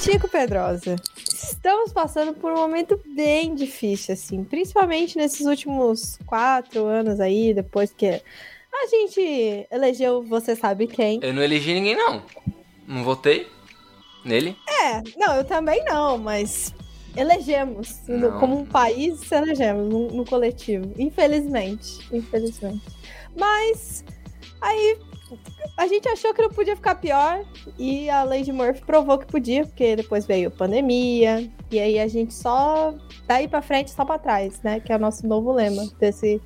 Tico Pedrosa, estamos passando por um momento bem difícil, assim, principalmente nesses últimos quatro anos aí, depois que a gente elegeu você sabe quem. Eu não elegi ninguém, não. Não votei nele. É, não, eu também não, mas elegemos. Não. Como um país, elegemos no, no coletivo. Infelizmente. Infelizmente. Mas aí a gente achou que não podia ficar pior e a Lady Murphy provou que podia, porque depois veio pandemia e aí a gente só daí pra frente, só pra trás, né? Que é o nosso novo lema desse,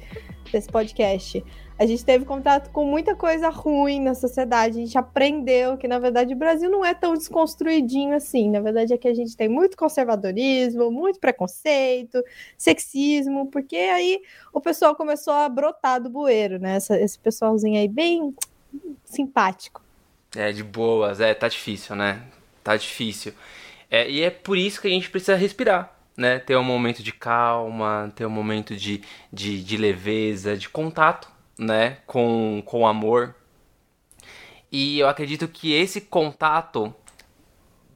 desse podcast. A gente teve contato com muita coisa ruim na sociedade, a gente aprendeu que, na verdade, o Brasil não é tão desconstruidinho assim. Na verdade, é que a gente tem muito conservadorismo, muito preconceito, sexismo, porque aí o pessoal começou a brotar do bueiro, né? Essa- esse pessoalzinho aí bem simpático. É, de boas, é, tá difícil, né? Tá difícil. É, e é por isso que a gente precisa respirar, né? Ter um momento de calma, ter um momento de, de, de leveza, de contato, né? Com, com amor. E eu acredito que esse contato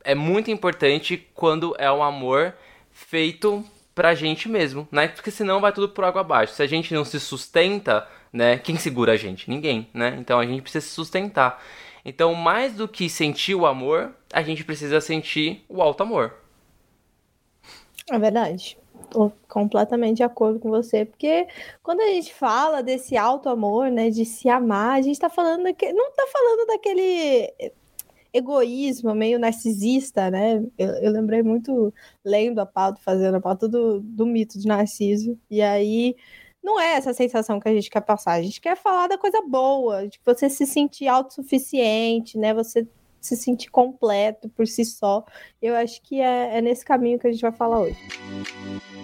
é muito importante quando é um amor feito pra gente mesmo, né? Porque senão vai tudo por água abaixo. Se a gente não se sustenta, né? Quem segura a gente? Ninguém, né? Então a gente precisa se sustentar. Então, mais do que sentir o amor, a gente precisa sentir o alto amor. É verdade. Completamente de acordo com você, porque quando a gente fala desse alto amor, né, de se amar, a gente tá falando daquele, não tá falando daquele egoísmo meio narcisista, né? Eu, eu lembrei muito lendo a pauta, fazendo a pauta do, do mito de Narciso, e aí não é essa sensação que a gente quer passar, a gente quer falar da coisa boa, de você se sentir autossuficiente, né? Você se sentir completo por si só. Eu acho que é, é nesse caminho que a gente vai falar hoje.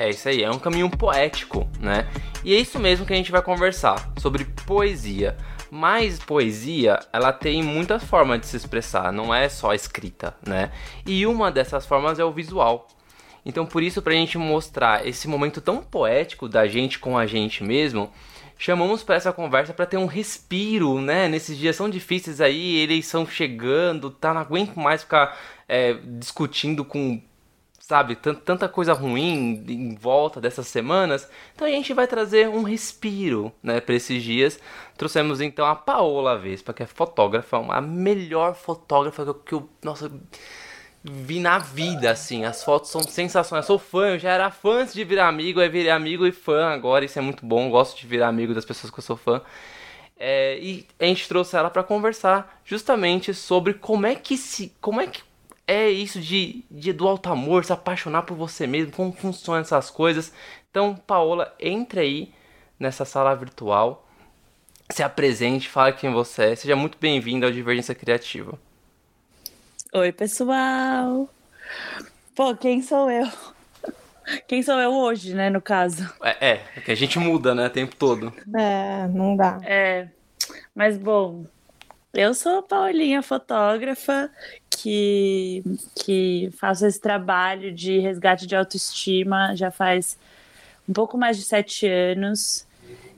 É isso aí, é um caminho poético, né? E é isso mesmo que a gente vai conversar sobre poesia. Mas poesia, ela tem muitas formas de se expressar, não é só escrita, né? E uma dessas formas é o visual. Então, por isso, pra gente mostrar esse momento tão poético da gente com a gente mesmo, chamamos para essa conversa para ter um respiro, né? Nesses dias tão difíceis aí, eleição chegando, tá? Não aguento mais ficar é, discutindo com sabe, tan- tanta coisa ruim em volta dessas semanas. Então a gente vai trazer um respiro, né, para esses dias. Trouxemos então a Paola Vespa, que é fotógrafa, a melhor fotógrafa que eu, que eu nossa, vi na vida, assim. As fotos são sensacionais. Eu sou fã, eu já era fã antes de virar amigo, aí virei amigo e fã agora. Isso é muito bom. Gosto de virar amigo das pessoas que eu sou fã. É, e a gente trouxe ela para conversar justamente sobre como é que se, como é que é isso de, de do alto amor, se apaixonar por você mesmo, como funcionam essas coisas. Então, Paola, entre aí nessa sala virtual, se apresente, fale quem você é, seja muito bem-vindo ao Divergência Criativa. Oi, pessoal! Pô, quem sou eu? Quem sou eu hoje, né, no caso? É, é, é que a gente muda, né, o tempo todo. É, não dá. É, mas bom, eu sou a Paulinha, fotógrafa, que, que faço esse trabalho de resgate de autoestima já faz um pouco mais de sete anos.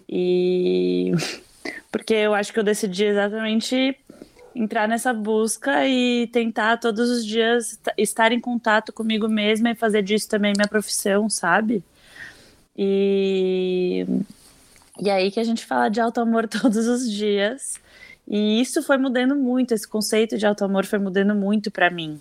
E porque eu acho que eu decidi exatamente entrar nessa busca e tentar todos os dias estar em contato comigo mesma e fazer disso também minha profissão, sabe? E, e aí que a gente fala de auto amor todos os dias. E isso foi mudando muito, esse conceito de auto amor foi mudando muito para mim.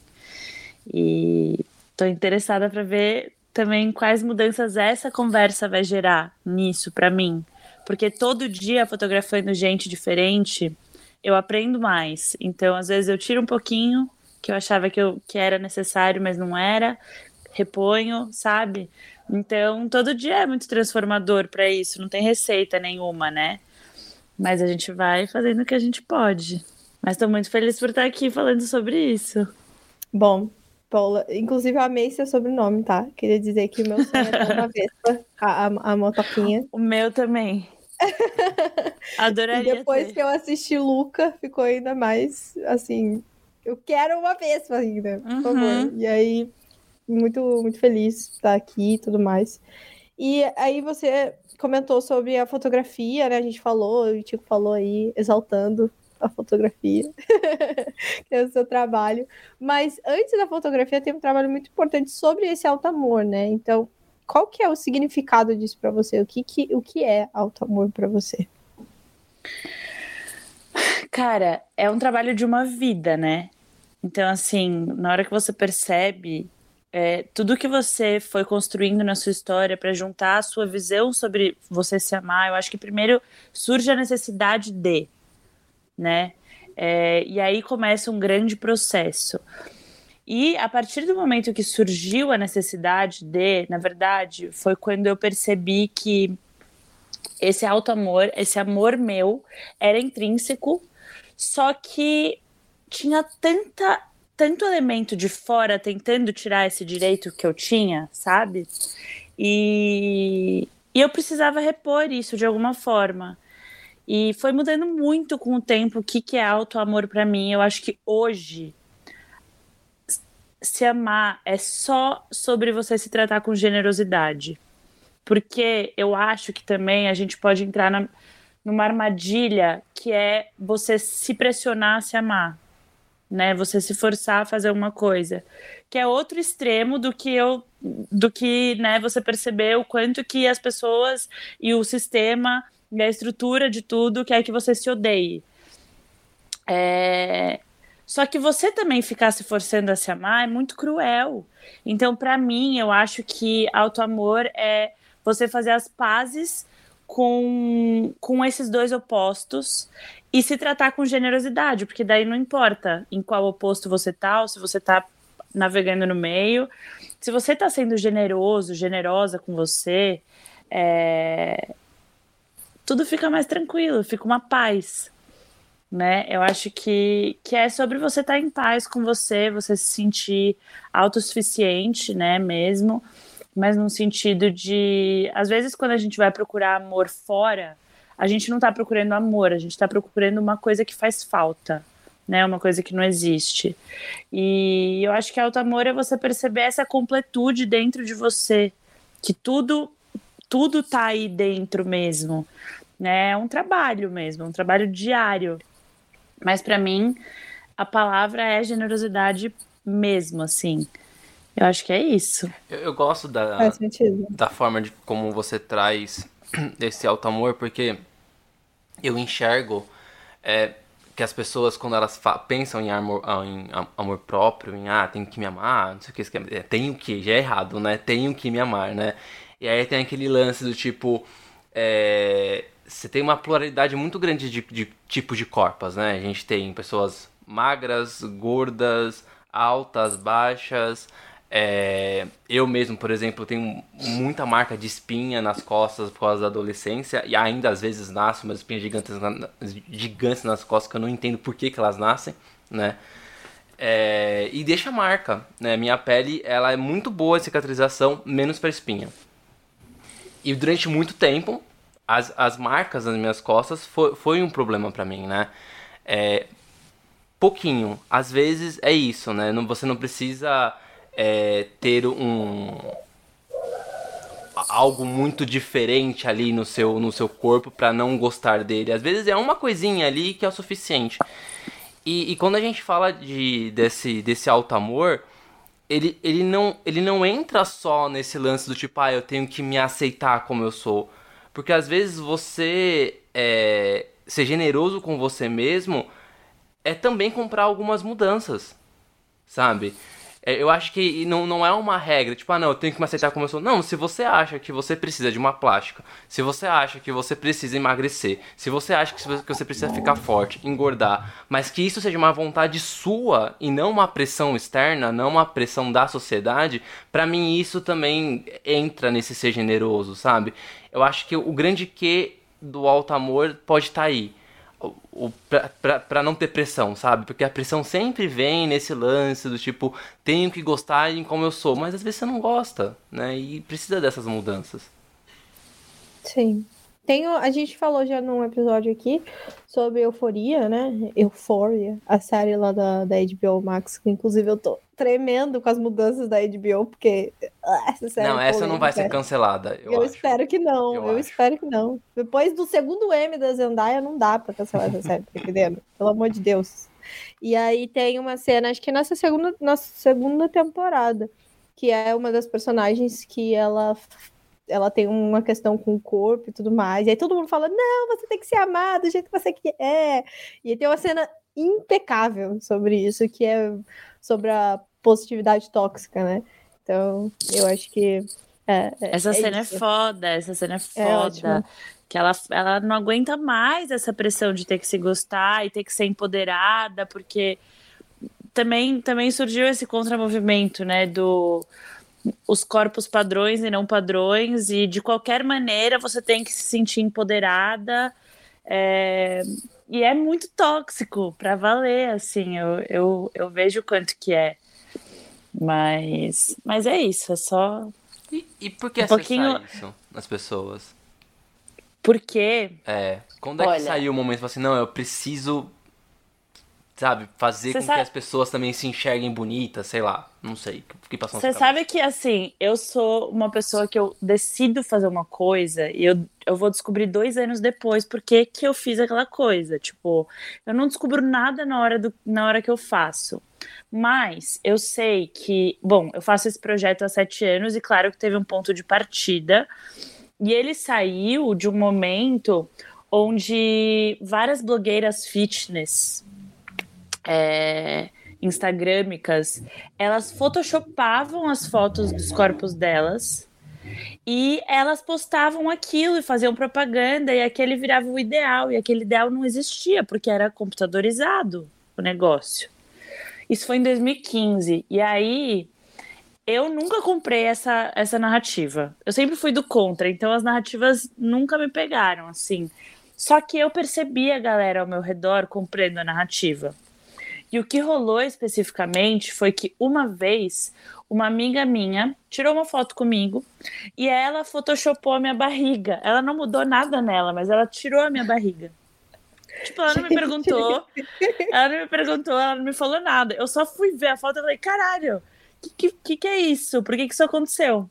E tô interessada para ver também quais mudanças essa conversa vai gerar nisso para mim. Porque todo dia fotografando gente diferente, eu aprendo mais. Então, às vezes eu tiro um pouquinho que eu achava que, eu, que era necessário, mas não era, reponho, sabe? Então, todo dia é muito transformador para isso, não tem receita nenhuma, né? Mas a gente vai fazendo o que a gente pode. Mas estou muito feliz por estar aqui falando sobre isso. Bom, Paula, inclusive eu amei seu sobrenome, tá? Queria dizer que o meu sonho é uma Vespa, a, a, a motoquinha. O meu também. Adoraria. E depois que eu assisti Luca, ficou ainda mais assim. Eu quero uma Vespa ainda, por Uhum. favor. E aí, muito, muito feliz de estar aqui e tudo mais. E aí você comentou sobre a fotografia, né? A gente falou, o Tico falou aí, exaltando a fotografia, que é o seu trabalho. Mas antes da fotografia tem um trabalho muito importante sobre esse alto amor, né? Então, qual que é o significado disso para você? O que, que, o que é alto amor para você? Cara, é um trabalho de uma vida, né? Então, assim, na hora que você percebe é, tudo que você foi construindo na sua história para juntar a sua visão sobre você se amar, eu acho que primeiro surge a necessidade de, né? É, e aí começa um grande processo. E a partir do momento que surgiu a necessidade de, na verdade, foi quando eu percebi que esse alto amor, esse amor meu, era intrínseco, só que tinha tanta, tanto elemento de fora tentando tirar esse direito que eu tinha, sabe? E, e eu precisava repor isso de alguma forma. E foi mudando muito com o tempo o que, que é alto amor para mim. Eu acho que hoje se amar é só sobre você se tratar com generosidade. Porque eu acho que também a gente pode entrar na, numa armadilha que é você se pressionar a se amar, né? Você se forçar a fazer uma coisa, que é outro extremo do que eu do que, né, você perceber o quanto que as pessoas e o sistema e a estrutura de tudo quer que você se odeie. É... Só que você também ficar se forçando a se amar é muito cruel. Então, para mim, eu acho que auto-amor é você fazer as pazes com, com esses dois opostos e se tratar com generosidade, porque daí não importa em qual oposto você tá, ou se você tá navegando no meio. Se você tá sendo generoso, generosa com você, é... tudo fica mais tranquilo, fica uma paz. Né? Eu acho que, que é sobre você estar em paz com você, você se sentir autossuficiente, né, mesmo, mas num sentido de, às vezes quando a gente vai procurar amor fora, a gente não está procurando amor, a gente está procurando uma coisa que faz falta, né, uma coisa que não existe. E eu acho que auto-amor é você perceber essa completude dentro de você, que tudo tudo tá aí dentro mesmo, né? É um trabalho mesmo, um trabalho diário. Mas para mim, a palavra é generosidade mesmo, assim. Eu acho que é isso. Eu, eu gosto da, da forma de como você traz esse alto amor, porque eu enxergo é, que as pessoas, quando elas pensam em amor, ah, em am- amor próprio, em ah, tenho que me amar, não sei o que, é, é, tenho que, já é errado, né? Tenho que me amar, né? E aí tem aquele lance do tipo. é, você tem uma pluralidade muito grande de, de tipos de corpos, né? A gente tem pessoas magras, gordas, altas, baixas. É, eu mesmo, por exemplo, tenho muita marca de espinha nas costas por causa da adolescência e ainda às vezes nasce umas espinhas gigantes, na- gigantes nas costas que eu não entendo por que, que elas nascem, né? É, e deixa marca, né? Minha pele ela é muito boa de cicatrização, menos para espinha. E durante muito tempo, as, as marcas nas minhas costas foi, foi um problema pra mim, né? É, pouquinho. Às vezes é isso, né? Não, você não precisa é, ter um algo muito diferente ali no seu, no seu corpo pra não gostar dele. Às vezes é uma coisinha ali que é o suficiente. E, e, quando a gente fala de, desse, desse alto amor, ele, ele, não, ele não entra só nesse lance do tipo, ah, eu tenho que me aceitar como eu sou. Porque às vezes você é, ser generoso com você mesmo é também comprar algumas mudanças, sabe? É, eu acho que não, não é uma regra, tipo, ah, não, eu tenho que me aceitar como eu sou. Não, se você acha que você precisa de uma plástica, se você acha que você precisa emagrecer, se você acha que você precisa ficar forte, engordar, mas que isso seja uma vontade sua e não uma pressão externa, não uma pressão da sociedade, para mim isso também entra nesse ser generoso, sabe? Eu acho que o grande que do alto amor pode estar tá aí para não ter pressão, sabe? Porque a pressão sempre vem nesse lance do tipo, tenho que gostar em como eu sou, mas às vezes você não gosta, né? E precisa dessas mudanças. Sim. Tenho, a gente falou já num episódio aqui sobre Euforia, né? Euphoria, a série lá da, da HBO Max, que inclusive eu tô tremendo com as mudanças da HBO, porque ah, essa série Não, é essa não vai ser cancelada. Eu, eu espero que não. Eu, eu espero que não. Depois do segundo M da Zendaya, não dá pra cancelar essa série, tá entendendo? Pelo amor de Deus. E aí tem uma cena, acho que nessa segunda, na segunda temporada, que é uma das personagens que ela ela tem uma questão com o corpo e tudo mais. E aí todo mundo fala: não, você tem que ser amado do jeito que você quer. E tem uma cena impecável sobre isso, que é sobre a positividade tóxica, né? Então, eu acho que. É, é, essa é cena é é foda, essa cena é, é foda. que ela, ela não aguenta mais essa pressão de ter que se gostar e ter que ser empoderada, porque também, também surgiu esse contramovimento, né? Do os corpos padrões e não padrões, e de qualquer maneira você tem que se sentir empoderada. É, e é muito tóxico para valer, assim, eu, eu, eu vejo o quanto que é. Mas, mas é isso, é só. E, e por que um pouquinho... isso nas pessoas? Por quê? É. Quando é Olha... que saiu o momento assim, não, eu preciso sabe, fazer Cê com sabe... que as pessoas também se enxerguem bonitas, sei lá, não sei, que passou Você sabe que, assim, eu sou uma pessoa que eu decido fazer uma coisa e eu, eu vou descobrir dois anos depois por que que eu fiz aquela coisa, tipo, eu não descubro nada na hora, do, na hora que eu faço, mas eu sei que, bom, eu faço esse projeto há sete anos e claro que teve um ponto de partida. E ele saiu de um momento onde várias blogueiras fitness é, instagramicas, elas photoshopavam as fotos dos corpos delas e elas postavam aquilo e faziam propaganda e aquele virava o ideal e aquele ideal não existia porque era computadorizado o negócio. Isso foi em 2015 e aí eu nunca comprei essa, essa narrativa. Eu sempre fui do contra, então as narrativas nunca me pegaram assim. Só que eu percebi a galera ao meu redor comprando a narrativa. E o que rolou especificamente foi que uma vez uma amiga minha tirou uma foto comigo e ela photoshopou a minha barriga. Ela não mudou nada nela, mas ela tirou a minha barriga. Tipo, ela não me perguntou, ela não me perguntou, ela não me falou nada. Eu só fui ver a foto e falei, caralho, o que, que, que, é isso? Por que, que isso aconteceu?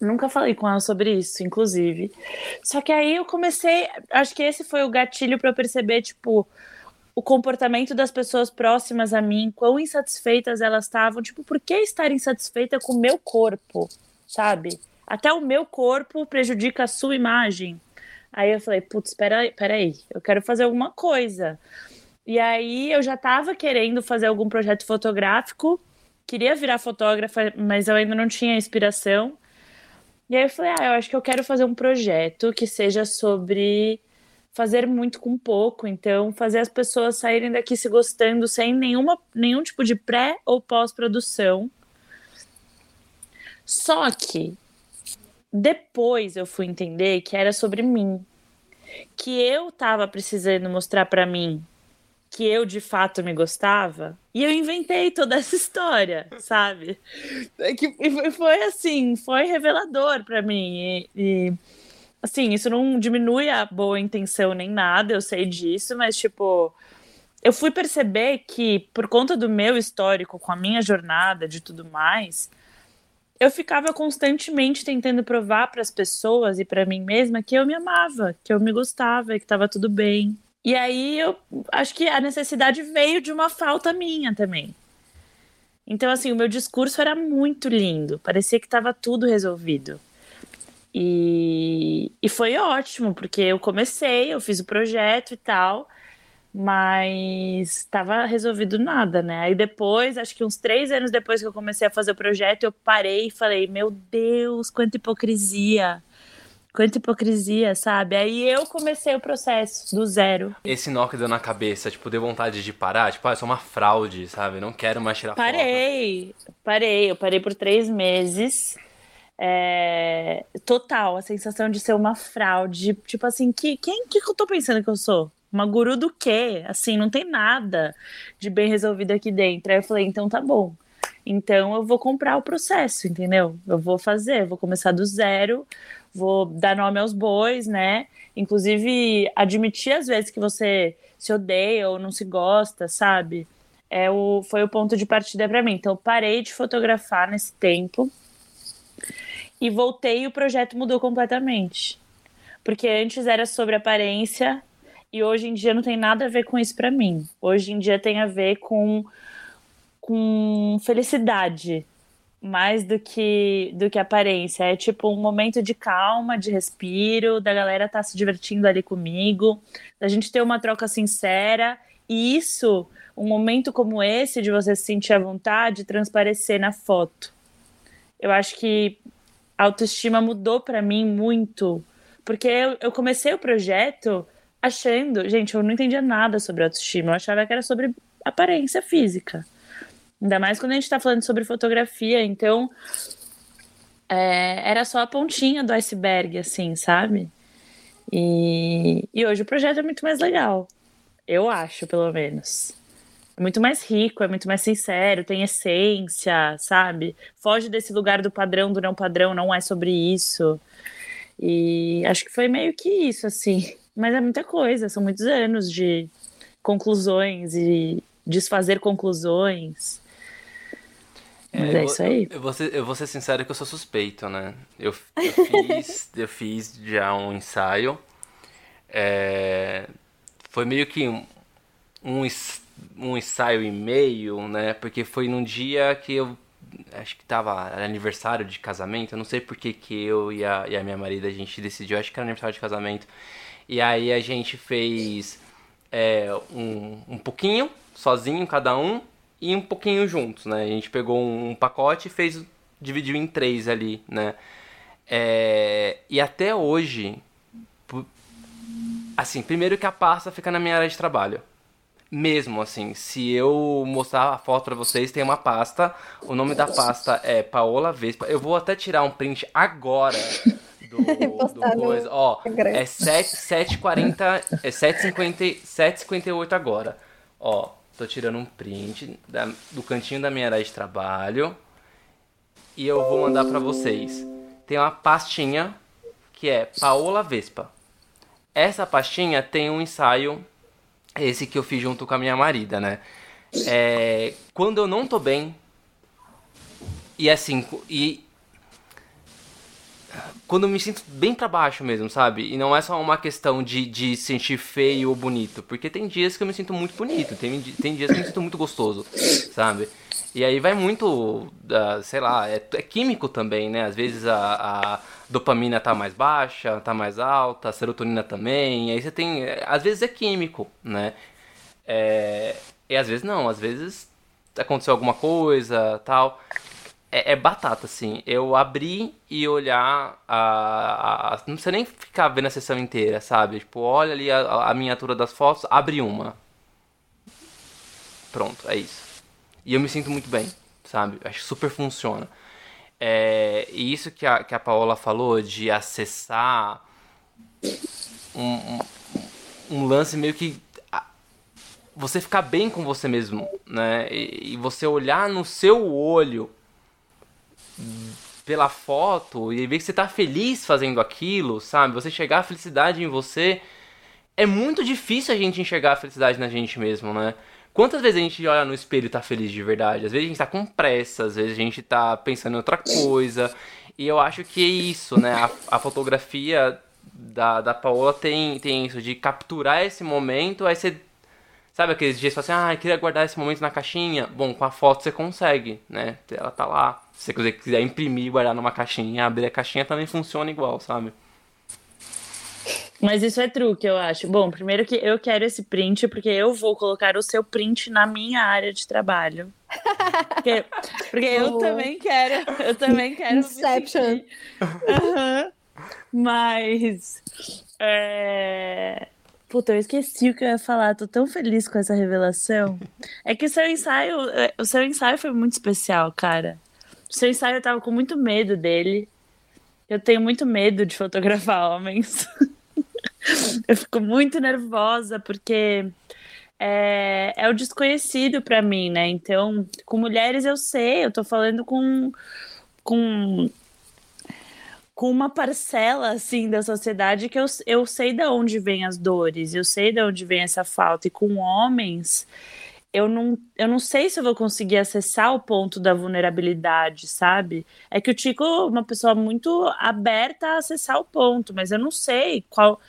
Nunca falei com ela sobre isso, inclusive. Só que aí eu comecei, acho que esse foi o gatilho para eu perceber, tipo, o comportamento das pessoas próximas a mim, quão insatisfeitas elas estavam, tipo, por que estar insatisfeita com o meu corpo, sabe? Até o meu corpo prejudica a sua imagem. Aí eu falei, putz, peraí, peraí, eu quero fazer alguma coisa. E aí eu já estava querendo fazer algum projeto fotográfico, queria virar fotógrafa, mas eu ainda não tinha inspiração. E aí eu falei, ah, eu acho que eu quero fazer um projeto que seja sobre fazer muito com pouco. Então, fazer as pessoas saírem daqui se gostando sem nenhuma, nenhum tipo de pré ou pós-produção. Só que depois eu fui entender que era sobre mim. Que eu tava precisando mostrar para mim que eu de fato me gostava. E eu inventei toda essa história, sabe? É que foi assim, foi revelador para mim. E, e Assim, isso não diminui a boa intenção nem nada, eu sei disso, mas, tipo, eu fui perceber que, por conta do meu histórico, com a minha jornada, de tudo mais, eu ficava constantemente tentando provar para as pessoas e para mim mesma que eu me amava, que eu me gostava, que estava tudo bem. E aí eu acho que a necessidade veio de uma falta minha também. Então, assim, o meu discurso era muito lindo, parecia que estava tudo resolvido. E, e foi ótimo, porque eu comecei, eu fiz o projeto e tal, mas estava resolvido nada, né? Aí depois, acho que uns três anos depois que eu comecei a fazer o projeto, eu parei e falei: Meu Deus, quanta hipocrisia! Quanta hipocrisia, sabe? Aí eu comecei o processo do zero. Esse nó que deu na cabeça, tipo, deu vontade de parar? Tipo, ah, eu sou uma fraude, sabe? Não quero mais tirar parei, foto. Parei, parei. Eu parei por três meses. É... Total, a sensação de ser uma fraude. Tipo assim, que, quem que eu tô pensando que eu sou? Uma guru do quê? Assim, não tem nada de bem resolvido aqui dentro. Aí eu falei, então tá bom. Então eu vou comprar o processo, entendeu? Eu vou fazer, vou começar do zero, vou dar nome aos bois, né? Inclusive, admitir às vezes que você se odeia ou não se gosta, sabe? É o, foi o ponto de partida para mim. Então, eu parei de fotografar nesse tempo e voltei e o projeto mudou completamente. Porque antes era sobre aparência e hoje em dia não tem nada a ver com isso para mim. Hoje em dia tem a ver com, com felicidade, mais do que do que aparência. É tipo um momento de calma, de respiro, da galera tá se divertindo ali comigo, da gente ter uma troca sincera. E isso, um momento como esse, de você se sentir à vontade, transparecer na foto. Eu acho que a autoestima mudou para mim muito, porque eu, eu comecei o projeto achando, gente, eu não entendia nada sobre autoestima, eu achava que era sobre aparência física. Ainda mais quando a gente está falando sobre fotografia, então é, era só a pontinha do iceberg, assim, sabe? E, e hoje o projeto é muito mais legal. Eu acho, pelo menos. É muito mais rico, é muito mais sincero, tem essência, sabe? Foge desse lugar do padrão, do não padrão, não é sobre isso. E acho que foi meio que isso, assim. Mas é muita coisa, são muitos anos de conclusões e desfazer conclusões. Mas é, é isso aí. Eu, eu, vou ser, eu vou ser sincero que eu sou suspeito, né? Eu, eu fiz, eu fiz já um ensaio. É, foi meio que um, um, um ensaio e meio, né? Porque foi num dia que eu acho que tava aniversário de casamento. Eu não sei porque que eu e a, e a minha marida a gente decidiu, acho que era aniversário de casamento. E aí a gente fez é, um, um pouquinho, sozinho, cada um e um pouquinho juntos, né? A gente pegou um pacote e fez, dividiu em três ali, né? É, e até hoje, assim, primeiro que a pasta fica na minha área de trabalho. Mesmo assim, se eu mostrar a foto para vocês, tem uma pasta. O nome da pasta é Paola Vespa. Eu vou até tirar um print agora do, do coisa. Ó, é 7, 740, é 750, 758 agora. Ó, Tô tirando um print da, do cantinho da minha área de trabalho. E eu vou mandar para vocês. Tem uma pastinha que é Paola Vespa. Essa pastinha tem um ensaio, esse que eu fiz junto com a minha marida, né? É, quando eu não tô bem, e assim, e quando eu me sinto bem para baixo mesmo, sabe? E não é só uma questão de, de sentir feio ou bonito, porque tem dias que eu me sinto muito bonito, tem, tem dias que eu me sinto muito gostoso, sabe? E aí vai muito, uh, sei lá, é, é, químico também, né? Às vezes a, a, dopamina tá mais baixa, tá mais alta, serotonina também, aí você tem, às vezes é químico, né? É, e às vezes não, às vezes aconteceu alguma coisa, tal é, é, batata, assim. Eu abri e olhar a, a, Não precisa nem ficar vendo a sessão inteira, sabe? Tipo, olha ali a, a miniatura das fotos, abre uma. Pronto, é isso. E eu me sinto muito bem, sabe? Acho que super funciona. É, e isso que a, que a Paola falou de acessar um, um, um lance meio que você ficar bem com você mesmo, né? E, e, você olhar no seu olho pela foto e ver que você tá feliz fazendo aquilo, sabe? Você chegar a felicidade em você. É muito difícil a gente enxergar a felicidade na gente mesmo, né? Quantas vezes a gente olha no espelho e tá feliz de verdade? Às vezes a gente tá com pressa, às vezes a gente tá pensando em outra coisa. E eu acho que é isso, né? A, a fotografia da, da Paola tem, tem isso, de capturar esse momento, aí você. Sabe aqueles dias que você fala assim, ah, queria guardar esse momento na caixinha? Bom, com a foto você consegue, né? Ela tá lá. Se você quiser imprimir guardar numa caixinha, abrir a caixinha também funciona igual, sabe? Mas isso é truque, eu acho. Bom, primeiro que eu quero esse print, porque eu vou colocar o seu print na minha área de trabalho. Porque, porque eu também quero. Eu também quero. Inception. Uhum. Mas. É... Puta, eu esqueci o que eu ia falar. Tô tão feliz com essa revelação. É que o seu ensaio. é, O seu ensaio foi muito especial, cara. O seu ensaio eu tava com muito medo dele. Eu tenho muito medo de fotografar homens. eu fico muito nervosa porque é, é o desconhecido pra mim, né? Então, com mulheres eu sei, eu tô falando com, com, com uma parcela, assim, da sociedade que eu, eu sei de onde vem as dores, eu sei de onde vem essa falta. E com homens, eu não, eu não sei se eu vou conseguir acessar o ponto da vulnerabilidade, sabe? É que o Tico é uma pessoa muito aberta a acessar o ponto, mas eu não sei qual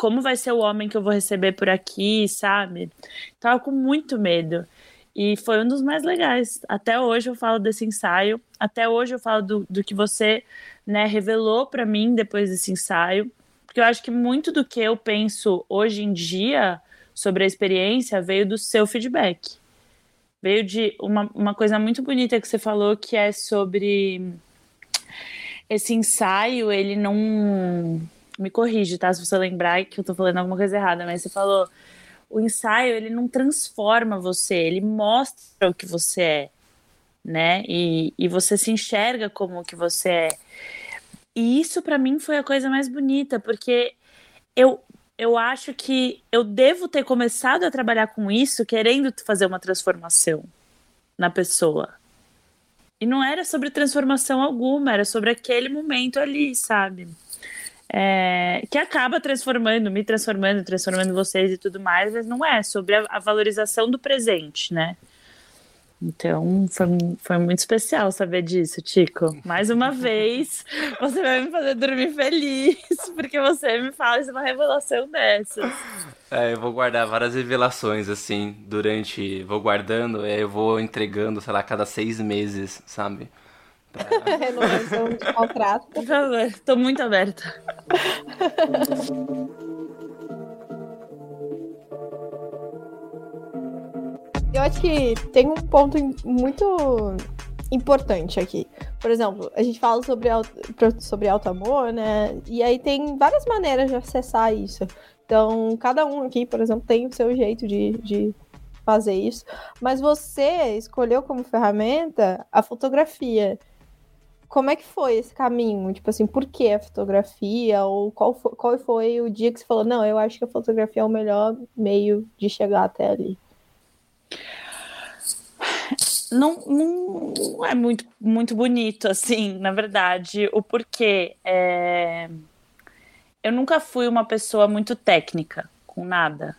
como vai ser o homem que eu vou receber por aqui, sabe? Tava com muito medo. E foi um dos mais legais. Até hoje eu falo desse ensaio, até hoje eu falo do, do que você né, revelou para mim depois desse ensaio, porque eu acho que muito do que eu penso hoje em dia sobre a experiência veio do seu feedback. Veio de uma, uma coisa muito bonita que você falou, que é sobre esse ensaio, ele não. Me corrige, tá? Se você lembrar que eu tô falando alguma coisa errada, mas você falou. O ensaio, ele não transforma você, ele mostra o que você é, né? E, e você se enxerga como o que você é. E isso para mim foi a coisa mais bonita, porque eu, eu acho que eu devo ter começado a trabalhar com isso querendo fazer uma transformação na pessoa. E não era sobre transformação alguma, era sobre aquele momento ali, sabe? É, que acaba transformando, me transformando, transformando vocês e tudo mais, mas não é sobre a, a valorização do presente, né? Então, foi, foi muito especial saber disso, Tico. Mais uma vez, você vai me fazer dormir feliz, porque você me faz uma revelação dessas. É, eu vou guardar várias revelações, assim, durante. Vou guardando, eu vou entregando, sei lá, cada seis meses, sabe? Renovação de contrato. Por favor, tô muito aberta. Eu acho que tem um ponto muito importante aqui. Por exemplo, a gente fala sobre, sobre alto amor, né? E aí tem várias maneiras de acessar isso. Então, cada um aqui, por exemplo, tem o seu jeito de, de fazer isso. Mas você escolheu como ferramenta a fotografia. Como é que foi esse caminho? Tipo assim, por que a fotografia? Ou qual foi, qual foi o dia que você falou, não, eu acho que a fotografia é o melhor meio de chegar até ali? Não, não, é muito, muito bonito, assim, na verdade. O porquê é... Eu nunca fui uma pessoa muito técnica com nada.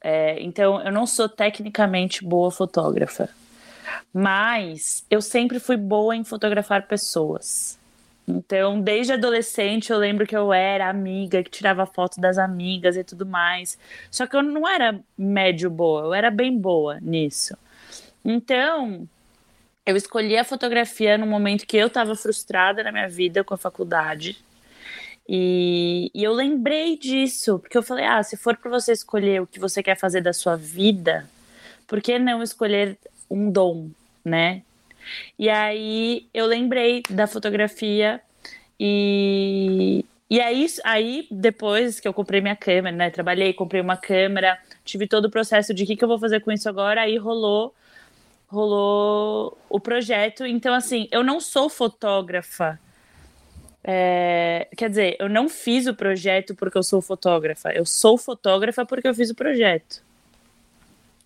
É, então, eu não sou tecnicamente boa fotógrafa. Mas eu sempre fui boa em fotografar pessoas. Então, desde adolescente, eu lembro que eu era amiga que tirava foto das amigas e tudo mais. Só que eu não era médio boa, eu era bem boa nisso. Então, eu escolhi a fotografia no momento que eu estava frustrada na minha vida com a faculdade. E, e eu lembrei disso, porque eu falei: ah, se for para você escolher o que você quer fazer da sua vida, por que não escolher um dom, né? E aí eu lembrei da fotografia e, e aí, aí depois que eu comprei minha câmera, né? Trabalhei, comprei uma câmera, tive todo o processo de o que, que eu vou fazer com isso agora, aí rolou rolou o projeto. Então, assim, eu não sou fotógrafa. É, quer dizer, eu não fiz o projeto porque eu sou fotógrafa. Eu sou fotógrafa porque eu fiz o projeto.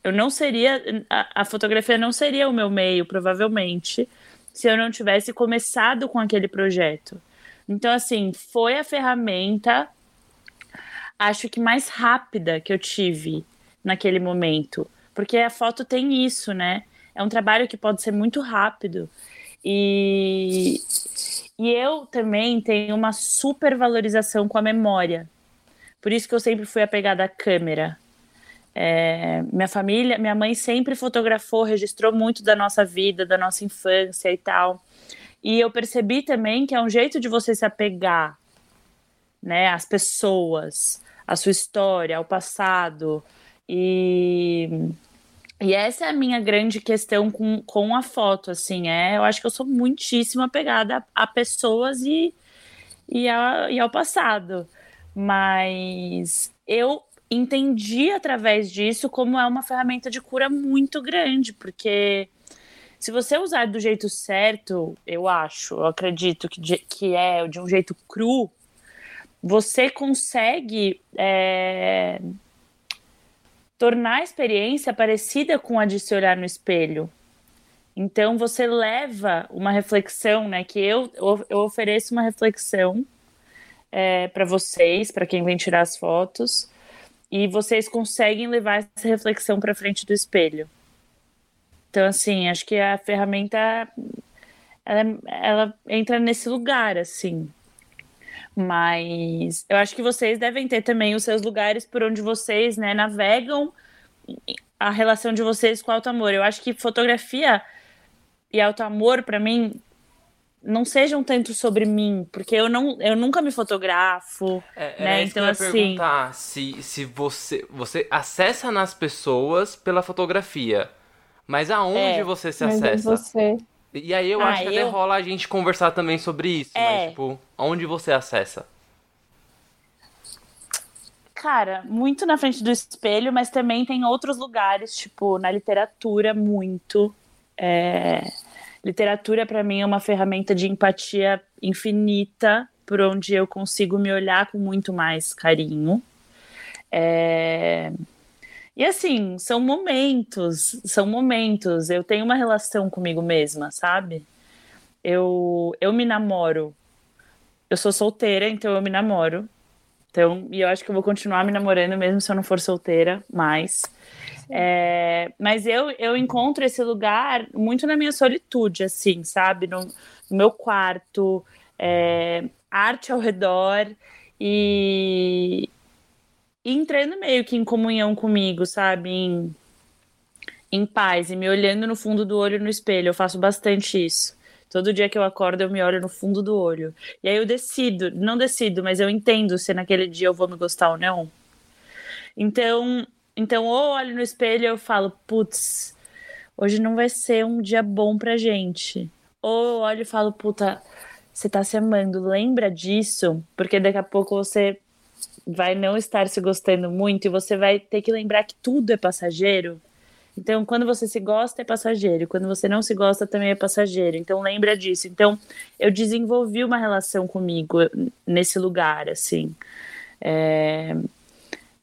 Eu não seria. A, a fotografia não seria o meu meio, provavelmente, se eu não tivesse começado com aquele projeto. Então, assim, foi a ferramenta, acho que mais rápida que eu tive naquele momento. Porque a foto tem isso, né? É um trabalho que pode ser muito rápido. E, e eu também tenho uma supervalorização com a memória. Por isso que eu sempre fui apegada à câmera. É, minha família, minha mãe sempre fotografou, registrou muito da nossa vida, da nossa infância e tal. E eu percebi também que é um jeito de você se apegar, né, às pessoas, à sua história, ao passado. E, e essa é a minha grande questão com, com a foto, assim, é, eu acho que eu sou muitíssimo apegada a, a pessoas e, e, a, e ao passado. Mas eu entendi através disso como é uma ferramenta de cura muito grande, porque se você usar do jeito certo, eu acho, eu acredito que, que é de um jeito cru, você consegue é, tornar a experiência parecida com a de se olhar no espelho. Então você leva uma reflexão, né? Que eu, eu ofereço uma reflexão é, para vocês, para quem vem tirar as fotos, e vocês conseguem levar essa reflexão para frente do espelho. Então, assim, acho que a ferramenta ela, ela entra nesse lugar, assim. Mas eu acho que vocês devem ter também os seus lugares por onde vocês né, navegam a relação de vocês com o alto amor. Eu acho que fotografia e alto amor, para mim, não sejam tanto sobre mim, porque eu não eu nunca me fotografo, é, né? então que eu assim, perguntar se se você você acessa nas pessoas pela fotografia, mas aonde é, você se acessa? Você. E aí eu ah, acho que eu... até rola a gente conversar também sobre isso, é. mas tipo, aonde você acessa? Cara, muito na frente do espelho, mas também tem outros lugares, tipo, na literatura, muito. É Literatura, para mim, é uma ferramenta de empatia infinita, por onde eu consigo me olhar com muito mais carinho. É... E assim, são momentos, são momentos. Eu tenho uma relação comigo mesma, sabe? Eu, eu me namoro. Eu sou solteira, então eu me namoro. Então, e eu acho que eu vou continuar me namorando mesmo se eu não for solteira mais. É, mas eu, eu encontro esse lugar muito na minha solitude, assim, sabe? No, no meu quarto, é, arte ao redor e, entrando meio que em comunhão comigo, sabe? Em, em paz e me olhando no fundo do olho no espelho. Eu faço bastante isso. Todo dia que eu acordo, eu me olho no fundo do olho. E aí eu decido, não decido, mas eu entendo se naquele dia eu vou me gostar ou não. Então, então, ou olho no espelho e eu falo, putz, hoje não vai ser um dia bom pra gente. Ou olho e falo, puta, você tá se amando, lembra disso? Porque daqui a pouco você vai não estar se gostando muito e você vai ter que lembrar que tudo é passageiro. Então, quando você se gosta, é passageiro. Quando você não se gosta, também é passageiro. Então, lembra disso. Então, eu desenvolvi uma relação comigo nesse lugar, assim. É...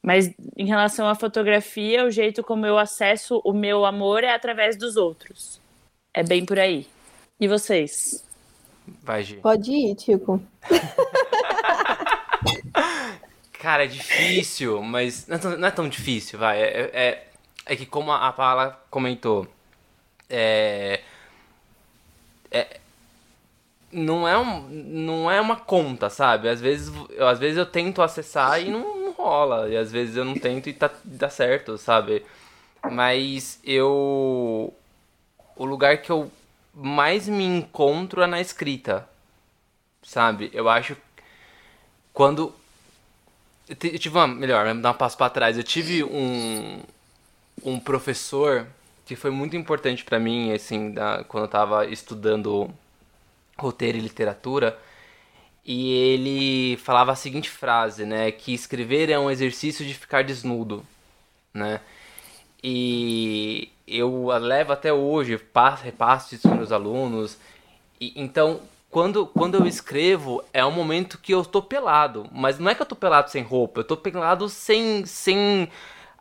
Mas em relação à fotografia, o jeito como eu acesso o meu amor é através dos outros. É bem por aí. E vocês? Vai, Gi. Pode ir, Tico. Cara, é difícil, mas não é tão, não é tão difícil, vai. É, é, é, que como a Paula comentou, é, é, não, é um, não é uma conta, sabe? Às vezes, eu, às vezes eu tento acessar e não, rola. E às vezes eu não tento e tá, dá certo, sabe? Mas eu. O lugar que eu mais me encontro é na escrita. Sabe? Eu acho. Quando. Eu tive uma. Melhor, dar um passo pra trás. Eu tive um. Um professor que foi muito importante para mim, assim, da, quando eu tava estudando roteiro e literatura e ele falava a seguinte frase, né, que escrever é um exercício de ficar desnudo, né? E eu levo até hoje, passo, repasso isso para meus alunos. E, então, quando, quando eu escrevo, é um momento que eu tô pelado, mas não é que eu tô pelado sem roupa, eu tô pelado sem sem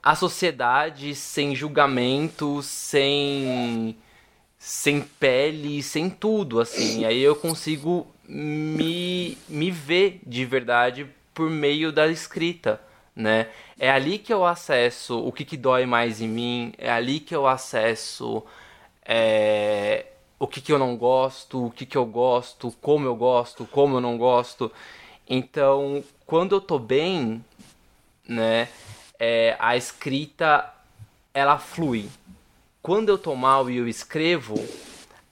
a sociedade, sem julgamento, sem sem pele, sem tudo, assim. E aí eu consigo me, me ver de verdade por meio da escrita, né? É ali que eu acesso o que, que dói mais em mim, é ali que eu acesso é, o que, que eu não gosto, o que, que eu gosto, como eu gosto, como eu não gosto. Então, quando eu tô bem, né, é, a escrita ela flui. Quando eu tô mal e eu escrevo,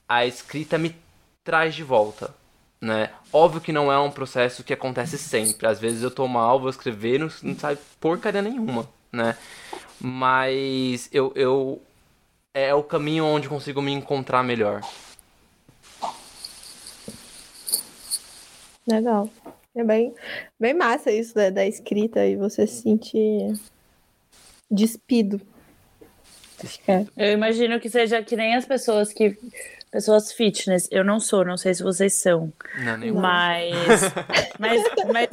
a escrita me traz de volta, né? Óbvio que não é um processo que acontece sempre. Às vezes eu tô mal, vou escrever, não, não sai porcaria nenhuma, né? Mas eu, eu é o caminho onde consigo me encontrar melhor. Legal. É bem, bem massa isso da, da escrita e você se sentir despido. É. Eu imagino que seja que nem as pessoas que Pessoas fitness, eu não sou, não sei se vocês são. Não, nem mas, mas, mas,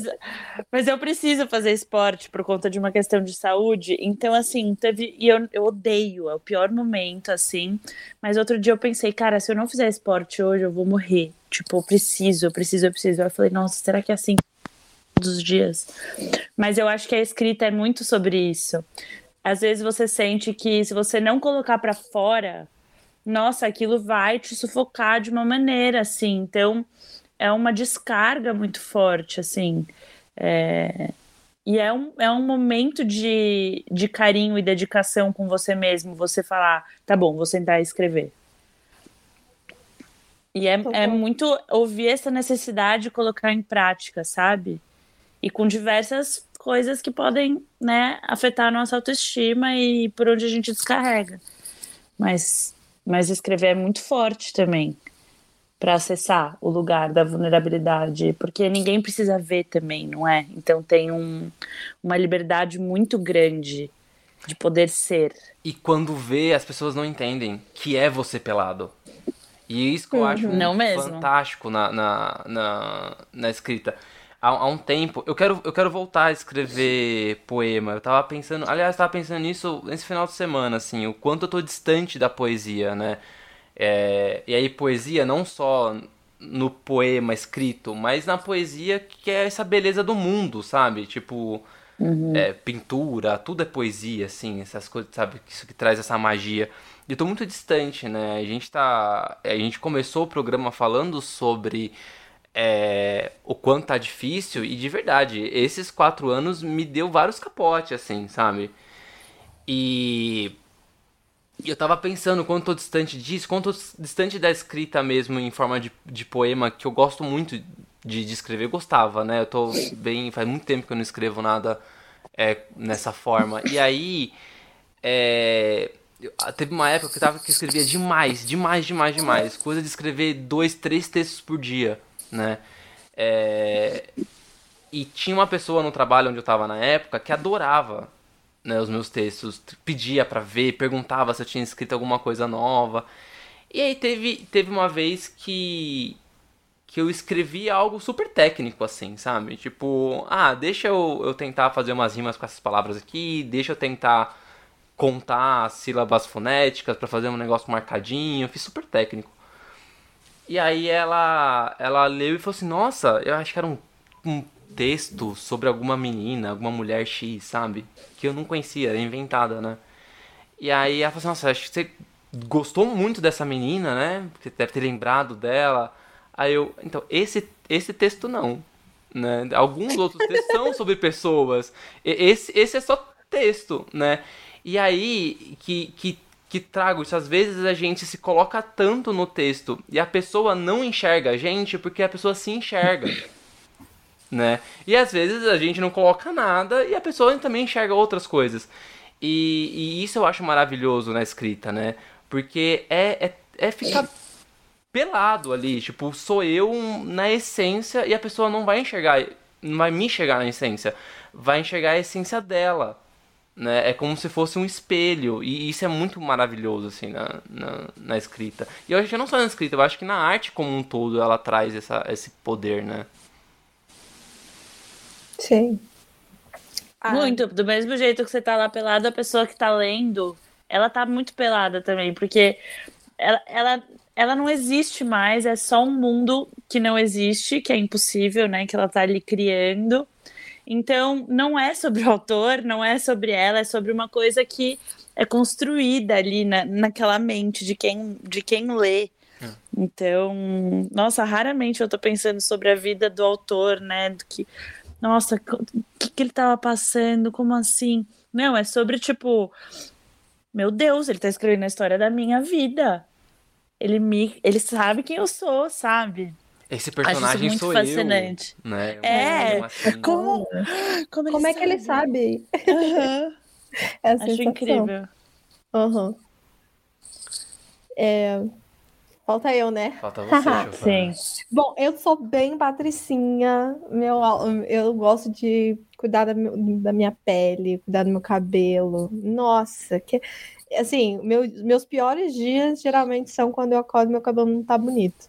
mas eu preciso fazer esporte por conta de uma questão de saúde. Então, assim, teve. E eu, eu odeio, é o pior momento, assim. Mas outro dia eu pensei, cara, se eu não fizer esporte hoje, eu vou morrer. Tipo, eu preciso, eu preciso, eu preciso. Eu falei, nossa, será que é assim todos os dias? Mas eu acho que a escrita é muito sobre isso. Às vezes você sente que se você não colocar para fora nossa, aquilo vai te sufocar de uma maneira, assim. Então, é uma descarga muito forte, assim. É... E é um, é um momento de, de carinho e dedicação com você mesmo, você falar, tá bom, vou sentar e escrever. E é, é muito ouvir essa necessidade de colocar em prática, sabe? E com diversas coisas que podem, né, afetar a nossa autoestima e por onde a gente descarrega. Mas mas escrever é muito forte também para acessar o lugar da vulnerabilidade, porque ninguém precisa ver também, não é? Então tem um, uma liberdade muito grande de poder ser. E quando vê, as pessoas não entendem que é você pelado. E isso que eu acho não fantástico na, na, na, na escrita há, há, um tempo. Eu quero, eu quero voltar a escrever poema. Eu tava pensando. Aliás, tava pensando nisso nesse final de semana, assim, o quanto eu tô distante da poesia, né? É, e aí, poesia não só no poema escrito, mas na poesia que é essa beleza do mundo, sabe? Tipo. Uhum. É, pintura, tudo é poesia, assim, essas coisas, sabe? Isso que traz essa magia. Eu tô muito distante, né? A gente tá. A gente começou o programa falando sobre é, o quanto tá difícil e de verdade, esses quatro anos me deu vários capotes, assim, sabe? E eu tava pensando quanto tô distante disso, quanto tô distante da escrita mesmo em forma de, de poema, que eu gosto muito de, de escrever, eu gostava, né? Eu tô bem. faz muito tempo que eu não escrevo nada é, nessa forma. E aí. É, teve uma época que eu tava que escrevia demais, demais, demais, demais. Coisa de escrever dois, três textos por dia né? É... E tinha uma pessoa no trabalho onde eu estava na época que adorava né, os meus textos, pedia para ver, perguntava se eu tinha escrito alguma coisa nova. E aí teve, teve uma vez que que eu escrevi algo super técnico, assim, sabe? Tipo, ah, deixa eu, eu tentar fazer umas rimas com essas palavras aqui, deixa eu tentar contar sílabas fonéticas para fazer um negócio marcadinho, fiz super técnico. E aí ela, ela leu e falou assim, nossa, eu acho que era um, um texto sobre alguma menina, alguma mulher X, sabe? Que eu não conhecia, era inventada, né? E aí ela falou assim, nossa, acho que você gostou muito dessa menina, né? Você deve ter lembrado dela. Aí eu, então, esse, esse texto não. Né? Alguns outros textos são sobre pessoas. Esse, esse é só texto, né? E aí que, que que trago isso. Às vezes a gente se coloca tanto no texto e a pessoa não enxerga a gente porque a pessoa se enxerga. né? E às vezes a gente não coloca nada e a pessoa também enxerga outras coisas. E, e isso eu acho maravilhoso na escrita, né? Porque é, é, é ficar pelado ali. Tipo, sou eu na essência e a pessoa não vai enxergar, não vai me enxergar na essência. Vai enxergar a essência dela né? É como se fosse um espelho. E isso é muito maravilhoso, assim, na, na, na, escrita. E eu acho que não só na escrita, eu acho que na arte como um todo ela traz essa, esse poder, né? Sim. Ah. Muito. Do mesmo jeito que você tá lá pelado, a pessoa que tá lendo, ela tá muito pelada também, porque ela, ela, ela não existe mais, é só um mundo que não existe, que é impossível, né? Que ela tá ali criando. Então, não é sobre o autor, não é sobre ela, é sobre uma coisa que é construída ali na, naquela mente de quem, de quem lê. Hum. Então, nossa, raramente eu tô pensando sobre a vida do autor, né? Do que, nossa, o que, que ele tava passando? Como assim? Não, é sobre tipo, meu Deus, ele tá escrevendo a história da minha vida. Ele me, ele sabe quem eu sou, sabe? Esse personagem muito sou fascinante. eu, né? É, assim. como, como, Como é que ele sabe? Uhum. É Acho sensação. incrível. Aham. É... Falta eu, né? Falta você. Sim. Bom, eu sou bem patricinha. Meu, eu gosto de cuidar da, da minha pele, cuidar do meu cabelo. Nossa, que assim, meu, meus piores dias geralmente são quando eu acordo e meu cabelo não tá bonito.